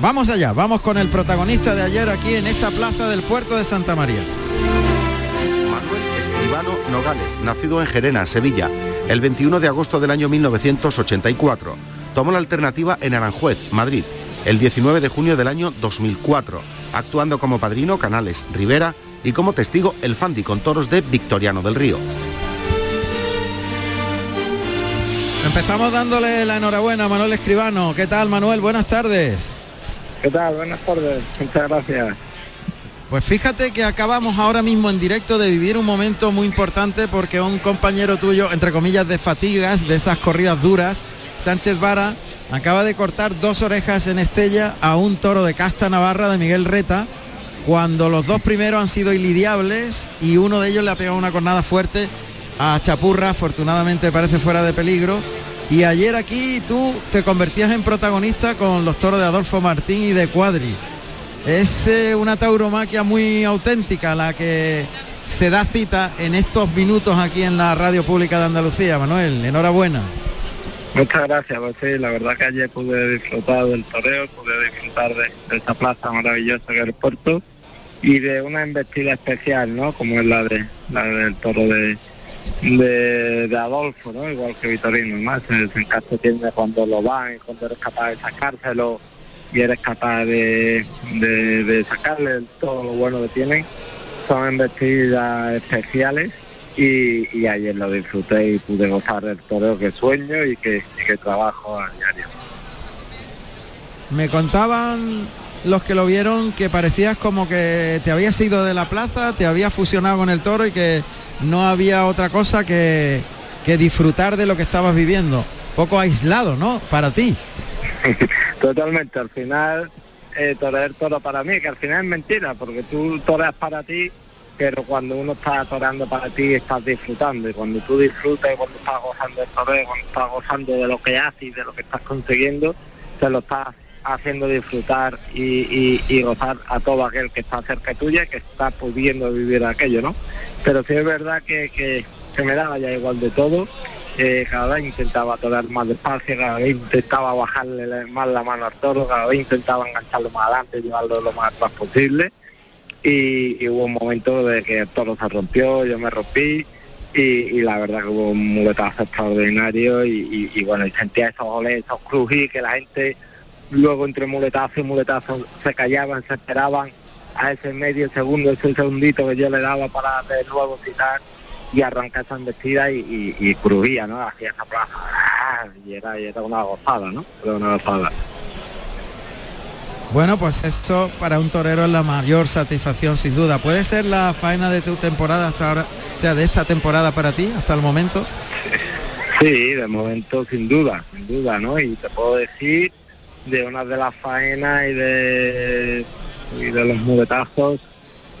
vamos allá, vamos con el protagonista de ayer aquí en esta plaza del puerto de Santa María. Manuel Escribano Nogales, nacido en Gerena, Sevilla, el 21 de agosto del año 1984. Tomó la alternativa en Aranjuez, Madrid, el 19 de junio del año 2004, actuando como padrino Canales Rivera y como testigo el Fandi con toros de Victoriano del Río. Empezamos dándole la enhorabuena a Manuel Escribano. ¿Qué tal, Manuel? Buenas tardes. ¿Qué tal? Buenas tardes. Muchas gracias. Pues fíjate que acabamos ahora mismo en directo de vivir un momento muy importante porque un compañero tuyo, entre comillas, de fatigas, de esas corridas duras, Sánchez Vara, acaba de cortar dos orejas en Estella a un toro de casta navarra de Miguel Reta, cuando los dos primeros han sido ilidiables y uno de ellos le ha pegado una cornada fuerte a Chapurra, afortunadamente parece fuera de peligro. Y ayer aquí tú te convertías en protagonista con los toros de Adolfo Martín y de Cuadri. Es eh, una tauromaquia muy auténtica la que se da cita en estos minutos aquí en la radio pública de Andalucía. Manuel, enhorabuena. Muchas gracias, pues sí, la verdad que ayer pude disfrutar del toreo, pude disfrutar de, esa plaza maravillosa que es el puerto y de una embestida especial, ¿no? Como es la de la del toro de, Adolfo, ¿no? Igual que Vitorino, más el encanto tiene cuando lo van cuando eres capaz de sacárselo y eres capaz de, de, de sacarle todo lo bueno que tienen. Son embestidas especiales y, y ayer lo disfruté y pude gozar del toreo que sueño y que, y que trabajo a diario. Me contaban los que lo vieron que parecías como que te habías ido de la plaza, te habías fusionado con el toro y que no había otra cosa que, que disfrutar de lo que estabas viviendo. Poco aislado, ¿no? Para ti. Totalmente, al final eh, torear toro para mí, que al final es mentira, porque tú toreas para ti, pero cuando uno está toreando para ti estás disfrutando, y cuando tú disfrutas y cuando estás gozando del toreo, cuando estás gozando de lo que haces y de lo que estás consiguiendo, te lo estás haciendo disfrutar y, y- gozar a todo aquel que está cerca tuya y que está pudiendo vivir aquello, ¿no? Pero sí es verdad que, que, que me daba ya igual de todo, eh, cada vez intentaba torear más despacio, cada vez intentaba bajarle más la mano al toro, cada vez intentaba engancharlo más adelante, llevarlo lo más atrás posible y, hubo un momento de que el toro se rompió, yo me rompí y, la verdad que hubo un muletazo extraordinario y, bueno, y sentía esos goles, esos crujir que la gente luego entre muletazo y muletazo se callaban, se esperaban a ese medio segundo, ese segundito que yo le daba para de nuevo citar y arrancar esa embestida y crujía, ¿no? Hacía esa plaza ¡ah! y era, y era una gozada, ¿no? Era una gozada. Bueno, pues eso para un torero es la mayor satisfacción sin duda. ¿Puede ser la faena de tu temporada hasta ahora, o sea, de esta temporada para ti hasta el momento? Sí, de momento sin duda, sin duda, ¿no? Y te puedo decir de una de las faenas y de, y de los muletazos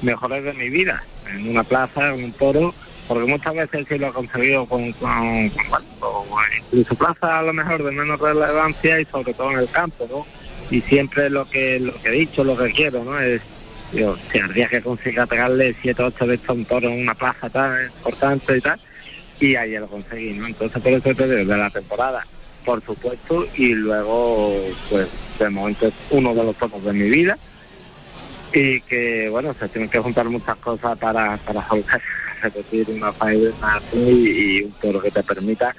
mejores de mi vida, en una plaza, en un toro, porque muchas veces sí lo he conseguido con, con, con, plaza a lo mejor de menos relevancia y sobre todo en el campo, ¿no? Y siempre lo que lo que he dicho, lo que quiero, ¿no? Es, digo, si al que consiga pegarle 7 o 8 veces a un toro en una plaza tan importante y tal, y ayer lo conseguí, ¿no? Entonces por eso te digo, de la temporada, por supuesto, y luego, pues, de momento es uno de los topos de mi vida, y que, bueno, se tienen que juntar muchas cosas para, para repetir una faena y un toro que te permita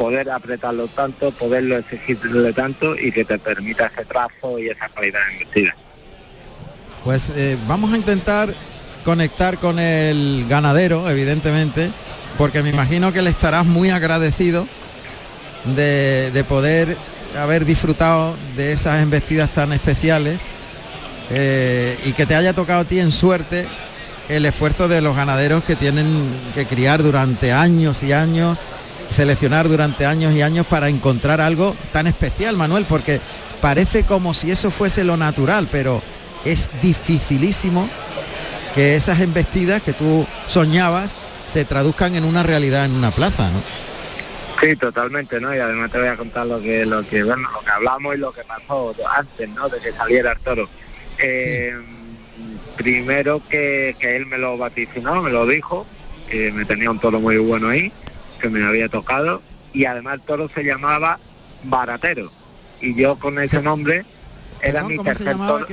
poder apretarlo tanto, poderlo exigirle tanto y que te permita ese trazo y esa calidad de embestida. Pues eh, vamos a intentar conectar con el ganadero, evidentemente, porque me imagino que le estarás muy agradecido de, de poder haber disfrutado de esas embestidas tan especiales eh, y que te haya tocado a ti en suerte el esfuerzo de los ganaderos que tienen que criar durante años y años, seleccionar durante años y años para encontrar algo tan especial, Manuel, porque parece como si eso fuese lo natural, pero es dificilísimo que esas embestidas que tú soñabas se traduzcan en una realidad en una plaza, ¿no? Sí, totalmente, ¿no? Y además te voy a contar lo que, lo que, bueno, lo que hablamos y lo que pasó antes, ¿no? De que saliera el toro. Eh, Primero que, que él me lo vaticinó, me lo dijo, que me tenía un toro muy bueno ahí, que me había tocado, y además el toro se llamaba Baratero. Y yo con ese Sí. nombre era mi ¿Cómo se tercer toro.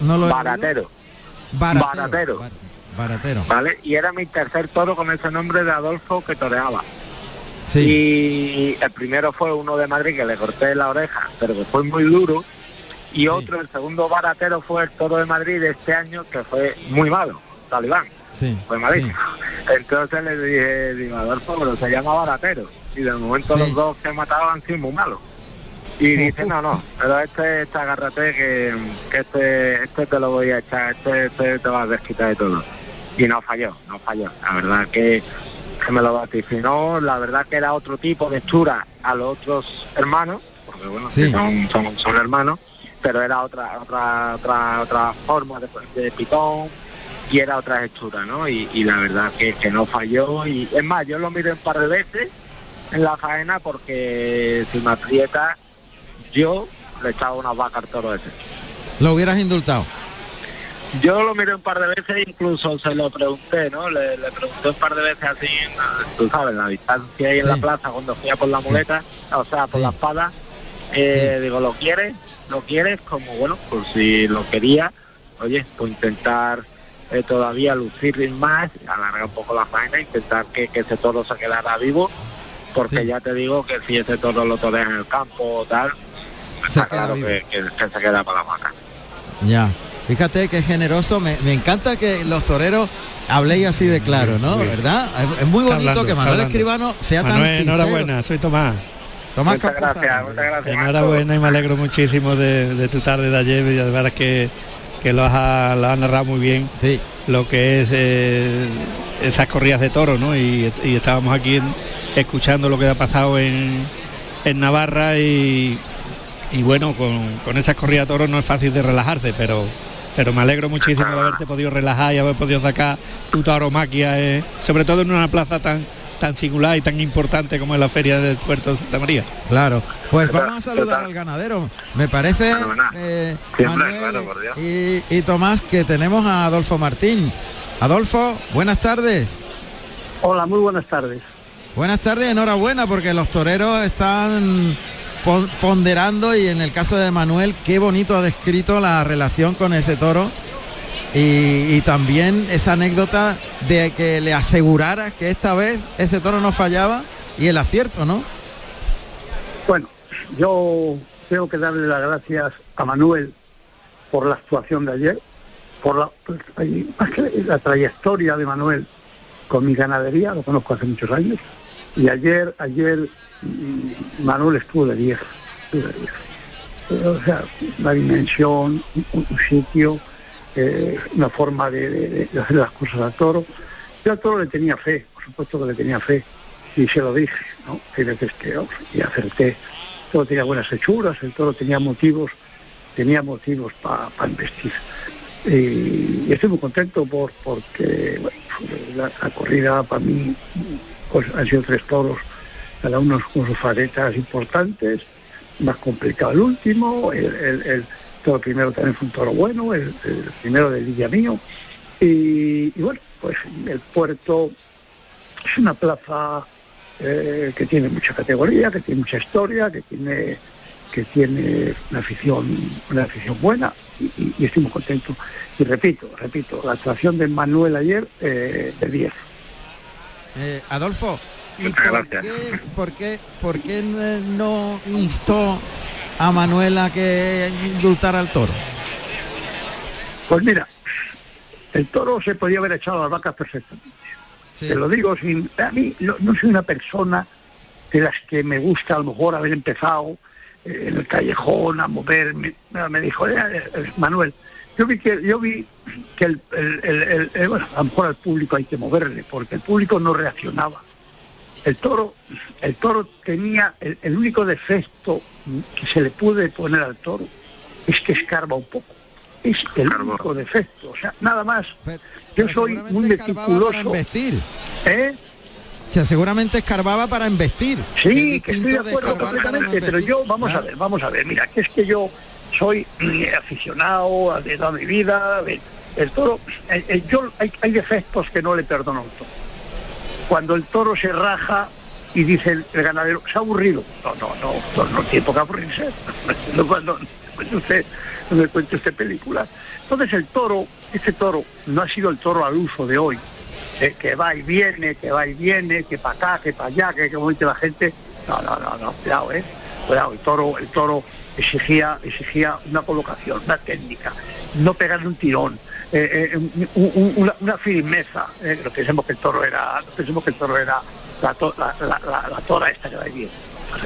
No lo. Baratero. Baratero. Baratero. Bar- Baratero. ¿Vale? Y era mi tercer toro con ese nombre de Adolfo que toreaba. Sí. Y el primero fue uno de Madrid que le corté la oreja, pero que fue muy duro Y otro, el segundo baratero fue el toro de Madrid de este año, que fue muy malo, talibán. Sí, Fue malísimo. Entonces le dije, digo, Adolfo, pero se llama baratero. Y de momento Sí. los dos que mataban han sido muy malos. Y dice, no, no, pero este, este agárrate que, que este, este te lo voy a echar, este, este te va a desquitar de todo. Y no falló, no falló. La verdad que, que me lo vaticinó, la verdad que era otro tipo de hechura a los otros hermanos, porque bueno, Sí. son, son, son hermanos, pero era otra, otra, otra, otra forma de, de pitón y era otra hechura, ¿no? Y, y la verdad que, que no falló y es más, yo lo miré un par de veces en la faena porque si me aprieta yo le echaba una vaca al toro ese. Lo hubieras indultado. Yo lo miré un par de veces, incluso se lo pregunté, ¿no? Le, le pregunté un par de veces así, en, tú sabes, la distancia ahí en la plaza cuando fui a por la Sí. muleta, o sea, por Sí. la espada. Eh, Digo, ¿lo quieres? ¿Lo quieres? Como, bueno, pues si lo quería, oye, pues intentar eh, todavía lucir más, alargar un poco la faena, intentar que, que ese toro se quedara vivo, porque Sí. ya te digo que si ese toro lo toreas en el campo o tal, Se está queda claro que, que- que se queda para la vaca. Ya. Fíjate que generoso, me, me encanta que los toreros habléis así de claro, ¿no? ¿Verdad? Es, es muy bonito hablando, que Manuel. Escribano sea tan sincero. enhorabuena, soy Tomás. Tomás muchas Campuzano. gracias, muchas gracias. Enhorabuena y me alegro muchísimo de, de tu tarde de ayer y de verdad que, que lo, has narrado muy bien Sí, lo que es eh, esas corridas de toros, ¿no? Y, y estábamos aquí en- escuchando lo que ha pasado en, en Navarra y, y bueno, con, con esas corridas de toros no es fácil de relajarse, pero pero me alegro muchísimo de haberte podido relajar y haber podido sacar tu tauromaquia, eh, sobre todo en una plaza tan tan singular y tan importante como es la feria del puerto de Santa María. claro. Pues vamos a saludar al ganadero. Me parece, eh, Manuel y, y Tomás, que tenemos a Adolfo Martín. Adolfo, buenas tardes. Hola, muy buenas tardes. Buenas tardes, enhorabuena, porque los toreros están pon- ponderando y en el caso de Manuel, qué bonito ha descrito la relación con ese toro y, y también esa anécdota de que le asegurara que esta vez ese toro no fallaba y el acierto, ¿no? Bueno, yo tengo que darle las gracias a Manuel por la actuación de ayer, por la, pues, la trayectoria de Manuel con mi ganadería, lo conozco hace muchos años, y ayer, ayer mm, Manuel estuvo de 10, estuvo de 10. Eh, O sea, una dimensión, un, un sitio, eh, una forma de, hacer las cosas al toro. Yo al toro le tenía fe, por supuesto que le tenía fe, y se lo dije, ¿no? Hay veces que, oh, y acerté. El toro tenía buenas hechuras, el toro tenía motivos, tenía motivos para investir. Y, estoy muy contento por porque la, corrida para mí pues, han sido tres toros, cada uno con sus facetas importantes, más complicado el último, el toro primero también fue un toro bueno, el, el primero del Villa Mío, y, y bueno, pues el puerto es una plaza eh, que tiene mucha categoría, que tiene mucha historia, que tiene que tiene una afición, una afición buena y, y- y estoy muy contento. Y repito, repito, la actuación de Manuel ayer eh, de 10. Eh, Adolfo, ¿y por qué, por, qué, por qué no instó a Manuel a que indultara al toro? Pues mira, el toro se podía haber echado a las vacas perfectamente. Sí. Te lo digo sin. A mí no, no soy una persona de las que me gusta a lo mejor haber empezado eh, en el callejón a moverme. Me, me dijo, "Eh, eh, Manuel, yo vi que yo vi que el, el- el- el- el- bueno, a lo mejor al público hay que moverle, porque el público no reaccionaba. El toro, el toro tenía el, el único defecto que se le puede poner al toro es que escarba un poco. Es el único defecto, o sea, nada más. Pero- Yo pero soy muy meticuloso. ¿Eh? Que seguramente escarbaba para embestir. Sí, Es que estoy de acuerdo completamente, pero yo, vamos a ver, vamos a ver, mira, que es que yo soy mm, aficionado de toda mi vida, el toro, el- el- yo, hay, hay defectos que no le perdono al toro. Cuando el toro se raja y dice el, ganadero, se ha aburrido. No, no, no, no, no tiene por qué aburrirse. No, cuando usted, me cuente usted películas. Entonces el toro, este toro, no ha sido el toro al uso de hoy, eh, que va y viene, que va y viene, que para acá, que para allá, que como dice la gente. No, no, no, no, cuidado, ¿eh? el toro, el toro exigía, exigía una colocación, una técnica, no pegarle un tirón, eh, eh, una, firmeza. Eh, lo pensemos que el toro era, pensemos que el toro era la, tora esta que va bien.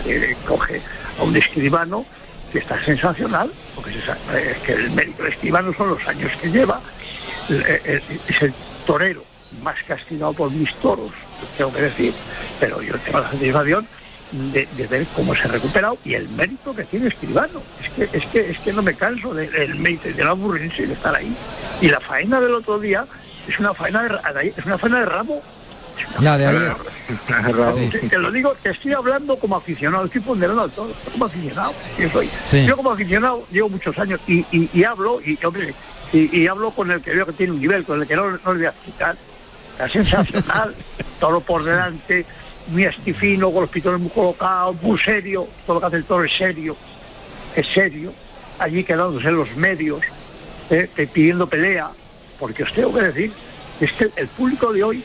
que coge a un escribano que está sensacional, porque es que el médico escribano son los años que lleva, es el torero más castigado por mis toros, tengo que decir, pero yo tengo la satisfacción de, ver cómo se ha recuperado y el mérito que tiene Escribano. Es que, es que, es que no me canso del mérito de la aburrirse de estar ahí. Y la faena del otro día es una faena de, es una faena de ramo. La de ayer. Te, lo digo, te estoy hablando como aficionado, estoy ponderando todo, como aficionado. Yo, soy. yo como aficionado llevo muchos años y, hablo, y, y, hablo con el que veo que tiene un nivel, con el que no, no le voy a explicar. La sensacional, todo por delante, muy estifino, con los pitones muy colocados, muy serio, todo lo que hace el toro es serio, es serio, allí quedándose en los medios, eh, pidiendo pelea, porque os tengo que decir, es que el público de hoy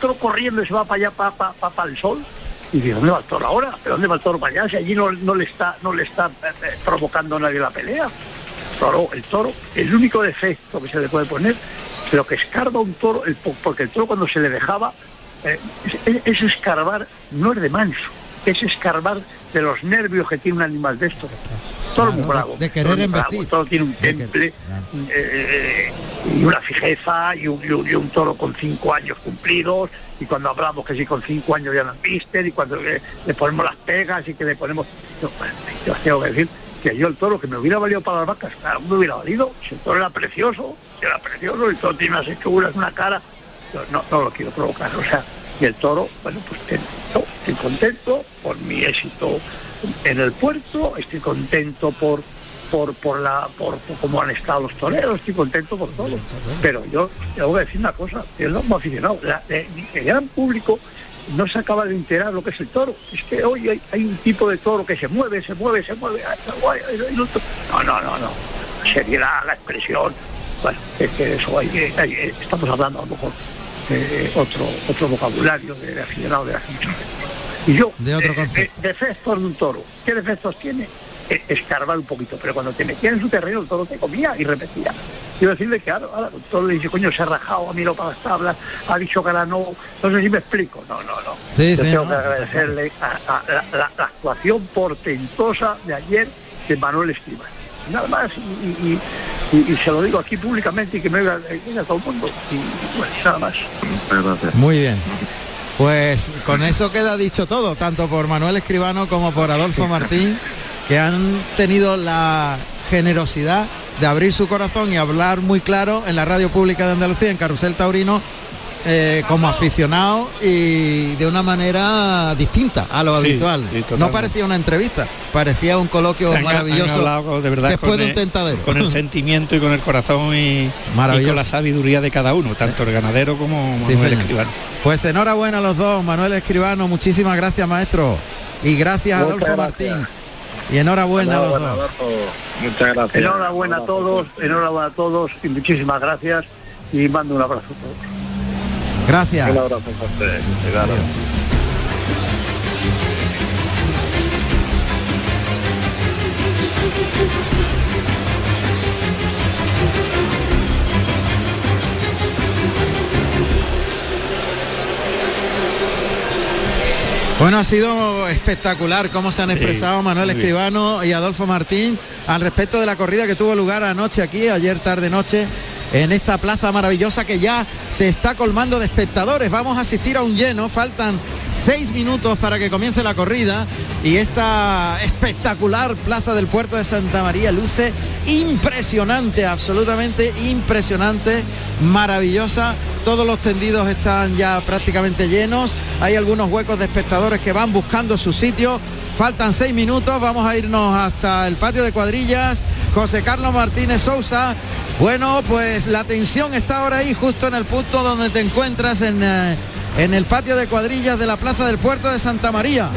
toro corriendo y se va para allá, para, para, el sol, y dice, ¿dónde va el toro ahora? ¿Pero dónde va el toro para allá? Si allí no, le está, no le está eh, eh, provocando a nadie la pelea. El toro, el toro, el único defecto que se le puede poner, lo que escarba un toro, porque el toro cuando se le dejaba eh, es, escarbar, no es de manso, es escarbar de los nervios que tiene un animal de estos. Todo muy bravo. De querer embestir. Todo tiene un temple eh, y una fijeza y un, toro con cinco años cumplidos. Y cuando hablamos que si con cinco años ya no viste y cuando le, ponemos las pegas y que le ponemos... Yo, yo tengo que decir que yo el toro que me hubiera valido para las vacas, claro, me hubiera valido. Si el toro era precioso, era precioso, el toro tiene unas hechuras, una cara no, no lo quiero provocar, o sea, y el toro, bueno, pues estoy contento por mi éxito en el puerto, estoy contento por por por la por, cómo han estado los toreros, estoy contento por todo. Pero yo tengo que decir una cosa, yo no me aficionado, el gran público no se acaba de enterar lo que es el toro. Es que hoy hay, un tipo de toro que se mueve, se mueve, se mueve. No, no, no, no. Sería la, expresión. Bueno, es que eso hay que, estamos hablando a lo mejor otro otro vocabulario de, aficionado de hace muchos Y yo, de otro eh, eh, defectos de un toro, ¿qué defectos tiene? Eh, escarbar un poquito, pero cuando te metía en su terreno el toro te comía y repetía. Quiero decirle que ahora, ahora el toro le dice, coño, se ha rajado, ha mirado para las tablas, ha dicho que ahora no, no sé si me explico. No, no, no. Sí, yo sí, tengo que agradecerle a, la, actuación portentosa de ayer de Manuel Escribano nada más y, se lo digo aquí públicamente y que me oiga, todo el mundo y bueno, nada más. Muy bien. Pues con eso queda dicho todo, tanto por Manuel Escribano como por Adolfo Martín, que han tenido la generosidad de abrir su corazón y hablar muy claro en la radio pública de Andalucía, en Carrusel Taurino, eh, como aficionado y de una manera distinta a lo habitual. no parecía una entrevista, parecía un coloquio maravilloso de verdad después de un tentadero. Con el sentimiento y con el corazón y, con la sabiduría de cada uno, tanto el ganadero como Manuel Escribano. Pues enhorabuena a los dos, Manuel Escribano, muchísimas gracias maestro. Y gracias a Adolfo Martín. Y enhorabuena, a los dos. Muchas gracias. Enhorabuena a todos, enhorabuena a todos y muchísimas gracias y mando un abrazo a todos. Gracias. Un abrazo a ustedes. Bueno, ha sido espectacular cómo se han expresado Manuel Escribano y Adolfo Martín al respecto de la corrida que tuvo lugar anoche aquí, ayer tarde noche en esta plaza maravillosa que ya se está colmando de espectadores. Vamos a asistir a un lleno, faltan seis minutos para que comience la corrida y esta espectacular plaza del puerto de Santa María luce impresionante, absolutamente impresionante, maravillosa. Todos los tendidos están ya prácticamente llenos. Hay algunos huecos de espectadores que van buscando su sitio. Faltan seis minutos, vamos a irnos hasta el patio de cuadrillas. José Carlos Martínez Sousa bueno, pues la tensión está ahora ahí, justo en el punto donde te encuentras en, eh, en el patio de cuadrillas de la Plaza del Puerto de Santa María.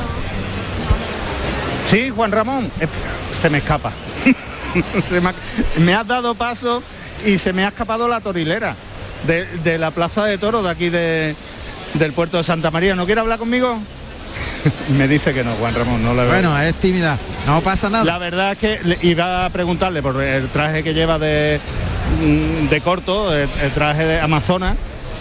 Sí, Juan Ramón, eh, se me escapa. me, has dado paso y se me ha escapado la torilera de, la Plaza de Toro de aquí de, del Puerto de Santa María. ¿No quiere hablar conmigo? me dice que no, Juan Ramón, no la veo. Bueno, es tímida, no pasa nada. La verdad es que le- iba a preguntarle por el traje que lleva de, mm, de corto, el, el traje de Amazonas,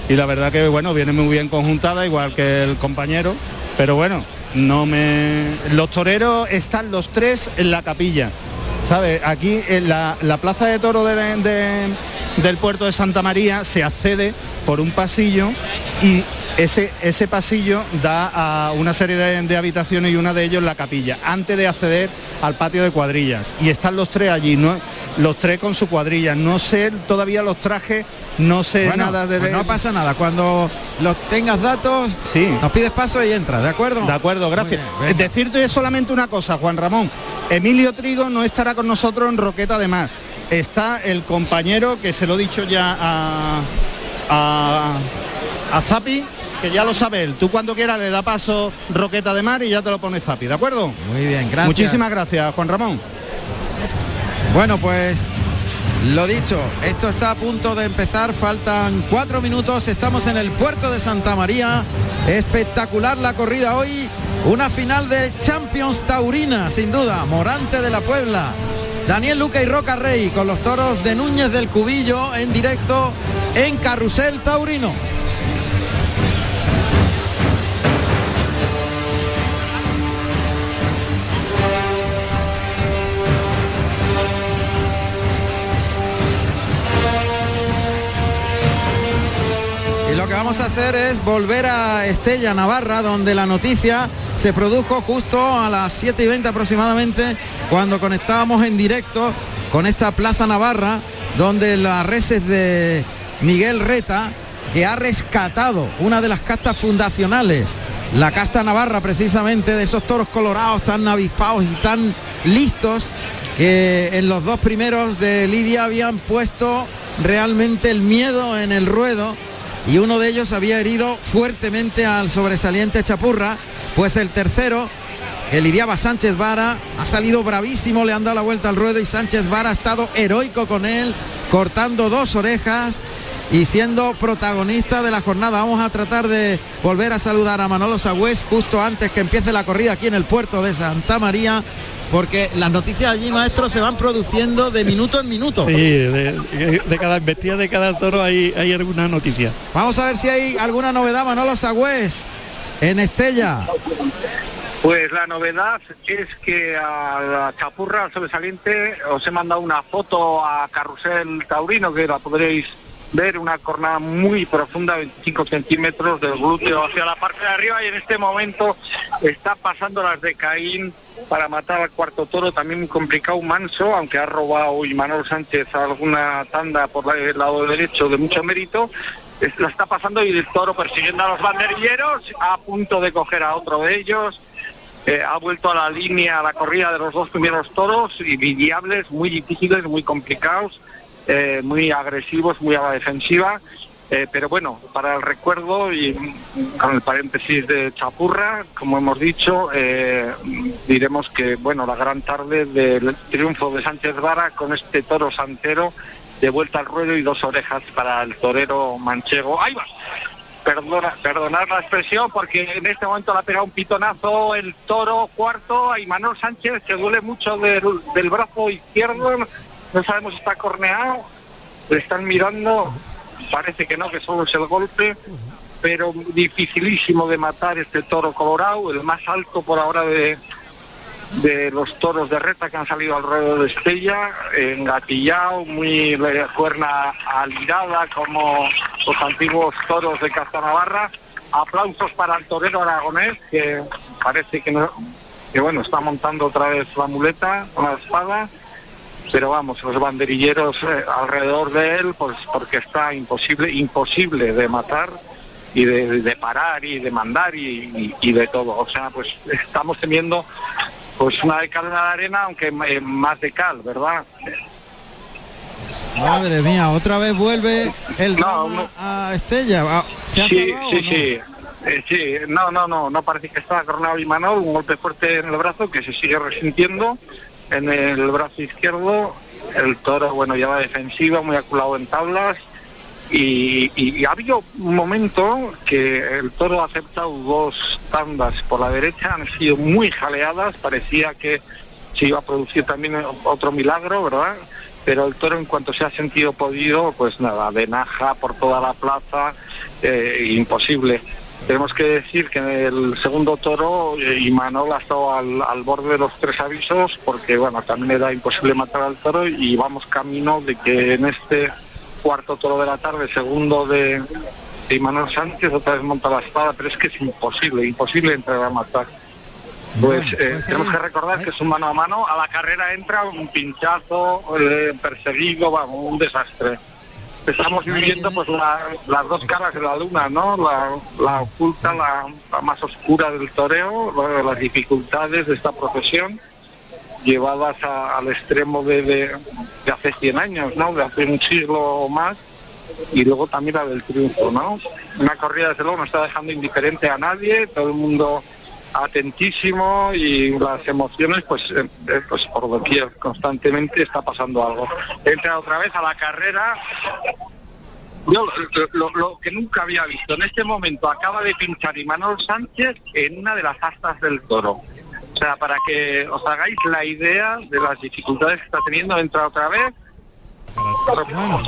y la verdad que bueno, viene muy bien conjuntada, igual que el compañero, pero bueno, no me. Los toreros están los tres en la capilla. ¿Sabe? Aquí en la, la plaza de toro de- de- del puerto de Santa María se accede por un pasillo y ese, ese pasillo da a una serie de, de habitaciones y una de ellos la capilla, antes de acceder al patio de cuadrillas. Y están los tres allí, ¿no? los tres con su cuadrilla. No sé todavía los trajes, no sé Bueno, nada de... pues no pasa nada. Cuando los tengas datos, Sí. nos pides paso y entra, ¿de acuerdo? De acuerdo, gracias. Bien. Decirte solamente una cosa, Juan Ramón. Emilio Trigo no estará con nosotros en Roqueta de Mar. Está el compañero que se lo he dicho ya a, a, a Zapi, que ya lo sabe él. Tú cuando quieras le da paso Roqueta de Mar y ya te lo pone Zapi, ¿de acuerdo? Muy bien, gracias. Muchísimas gracias, Juan Ramón. Bueno, pues lo dicho, esto está a punto de empezar, faltan cuatro minutos, estamos en el puerto de Santa María, espectacular la corrida hoy, una final de Champions Taurina, sin duda, Morante de la Puebla, Daniel Luca y Roca Rey con los toros de Núñez del Cubillo en directo en Carrusel Taurino. Vamos a hacer es volver a Estella Navarra, donde la noticia se produjo justo a las 7 y 20 aproximadamente, cuando conectábamos en directo con esta Plaza Navarra, donde las reses de Miguel Reta, que ha rescatado una de las castas fundacionales, la casta Navarra precisamente, de esos toros colorados tan avispados y tan listos, que en los dos primeros de Lidia habían puesto realmente el miedo en el ruedo y uno de ellos había herido fuertemente al sobresaliente Chapurra, pues el tercero, que lidiaba Sánchez Vara, ha salido bravísimo, le han dado la vuelta al ruedo y Sánchez Vara ha estado heroico con él, cortando dos orejas y siendo protagonista de la jornada. Vamos a tratar de volver a saludar a Manolo Sagüez justo antes que empiece la corrida aquí en el puerto de Santa María. Porque las noticias allí, maestro, se van produciendo de minuto en minuto. Sí, de, de cada embestida de cada toro hay, hay alguna noticia. Vamos a ver si hay alguna novedad, Manolo Sagüez, en Estella. Pues la novedad es que a la chapurra al sobresaliente os he mandado una foto a Carrusel Taurino que la podréis ver, una cornada muy profunda, 25 centímetros del glúteo hacia la parte de arriba y en este momento está pasando las de Caín para matar al cuarto toro, también muy complicado, manso, aunque ha robado hoy Manuel Sánchez alguna tanda por el lado derecho de mucho mérito, la está pasando y el toro persiguiendo a los banderilleros, a punto de coger a otro de ellos, eh, ha vuelto a la línea, a la corrida de los dos primeros toros, invidiables, muy difíciles, muy complicados, eh, muy agresivos, muy a la defensiva. eh, pero bueno, para el recuerdo y con el paréntesis de Chapurra, como hemos dicho, eh, diremos que bueno, la gran tarde del triunfo de Sánchez Vara con este toro santero de vuelta al ruedo y dos orejas para el torero manchego. ¡Ahí va! Perdona, perdonar la expresión porque en este momento le ha pegado un pitonazo el toro cuarto a Imanol Sánchez que duele mucho del brazo izquierdo, no sabemos si está corneado, le están mirando, parece que no, que solo es el golpe, pero dificilísimo de matar este toro colorado, el más alto por ahora de, de los toros de reta que han salido alrededor de Estella, engatillado, muy eh, cuerna alirada como los antiguos toros de Castanavarra. Aplausos para el torero aragonés que parece que no, que bueno, está montando otra vez la muleta con la espada, pero vamos, los banderilleros eh, alrededor de él, pues porque está imposible, imposible de matar y de, de parar y de mandar y, y- y de todo. O sea, pues estamos teniendo pues una de cal en la arena, aunque eh, más de cal, ¿verdad? Madre mía, otra vez vuelve el No, a Estella. Ah, ¿Se ha sí, salvado sí, no? sí. Eh, sí, no, no, no, no parece que está coronado Imanol, un golpe fuerte en el brazo que se sigue resintiendo en el brazo izquierdo. El toro, bueno, lleva defensiva, muy aculado en tablas. Y, y, ha habido un momento que el toro ha aceptado dos tandas por la derecha, han sido muy jaleadas, parecía que se iba a producir también otro milagro, ¿verdad? Pero el toro en cuanto se ha sentido podido, pues nada, de naja por toda la plaza, eh, imposible. Tenemos que decir que en el segundo toro eh, Imanol ha estado al, borde de los tres avisos porque bueno, también era imposible matar al toro y vamos camino de que en este cuarto toro de la tarde, segundo de, de Imanol Sánchez, otra vez monta la espada, pero es que es imposible, imposible entrar a matar. Pues, eh, pues tenemos que recordar que es un mano a mano, a la carrera entra un pinchazo, eh, perseguido, vamos, un desastre estamos viviendo pues las dos caras de la luna, ¿no? La, oculta, la, más oscura del toreo, las dificultades de esta profesión llevadas al extremo de, hace 100 años, ¿no? De hace un siglo o más y luego también la del triunfo, ¿no? Una corrida desde luego no está dejando indiferente a nadie, todo el mundo atentísimo y las emociones pues eh, eh, pues por constantemente está pasando algo. Entra otra vez a la carrera. Yo lo, que nunca había visto en este momento acaba de pinchar Imanol Sánchez en una de las astas del toro. O sea para que os hagáis la idea de las dificultades que está teniendo entra otra vez